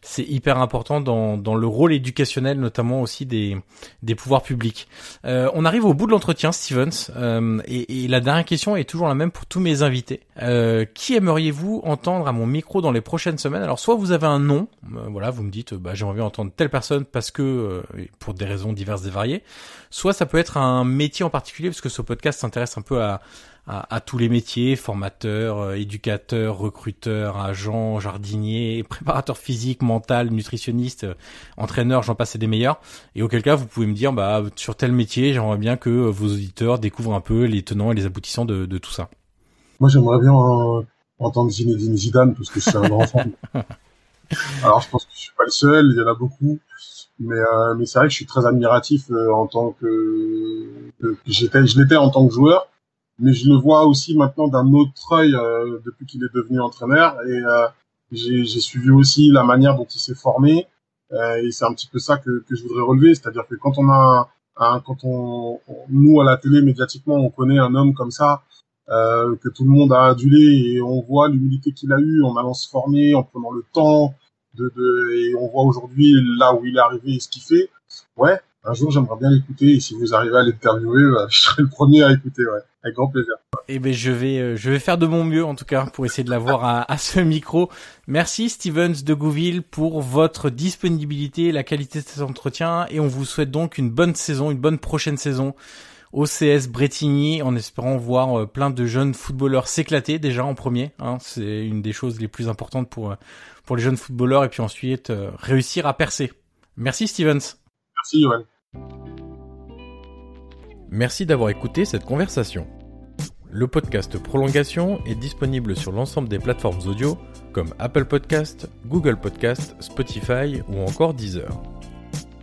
c'est hyper important dans dans le rôle éducationnel notamment aussi des des pouvoirs publics. Euh, on arrive au bout de l'entretien Stevens euh, et, et la dernière question est toujours la même pour tous mes invités. Euh, qui aimeriez-vous entendre à mon micro dans les prochaines semaines? Alors soit vous avez un nom, euh, voilà, vous me dites bah j'ai envie d'entendre telle personne parce que euh, pour des raisons diverses et variées. Soit ça peut être un métier en particulier parce que ce podcast s'intéresse un peu à à, tous les métiers, formateur, euh, éducateur, recruteur, agent, jardinier, préparateur physique, mental, nutritionniste, euh, entraîneur, j'en passe et des meilleurs. Et auquel cas, vous pouvez me dire, bah, sur tel métier, j'aimerais bien que vos auditeurs découvrent un peu les tenants et les aboutissants de, de tout ça. Moi, j'aimerais bien euh, entendre Zinedine Zidane parce que c'est un grand fan. Alors, je pense que je suis pas le seul, il y en a beaucoup, mais euh, mais c'est vrai que je suis très admiratif euh, en tant que, que j'étais, je l'étais en tant que joueur, mais je le vois aussi maintenant d'un autre œil euh, depuis qu'il est devenu entraîneur. Et j'ai suivi aussi la manière dont il s'est formé. Et c'est un petit peu ça que que je voudrais relever, c'est-à-dire que quand on a quand on, on- nous à la télé médiatiquement on connaît un homme comme ça euh, que tout le monde a adulé et on voit l'humilité qu'il a eue en allant se former, en prenant le temps de, de et on voit aujourd'hui là où il est arrivé et ce qu'il fait. Ouais, un jour j'aimerais bien l'écouter et si vous arrivez à l'interviewer, euh, je serai le premier à écouter, ouais, avec grand plaisir. Eh ben je vais euh, je vais faire de mon mieux en tout cas pour essayer de l'avoir à, à ce micro. Merci Stevens de Gouville pour votre disponibilité, la qualité de cet entretien et on vous souhaite donc une bonne saison, une bonne prochaine saison au CS Bretigny en espérant voir euh, plein de jeunes footballeurs s'éclater déjà en premier. Hein, c'est une des choses les plus importantes pour euh, pour les jeunes footballeurs et puis ensuite euh, réussir à percer. Merci Stevens. Merci Johan. Merci d'avoir écouté cette conversation. Le podcast Prolongation est disponible sur l'ensemble des plateformes audio comme Apple Podcast, Google Podcast, Spotify ou encore Deezer.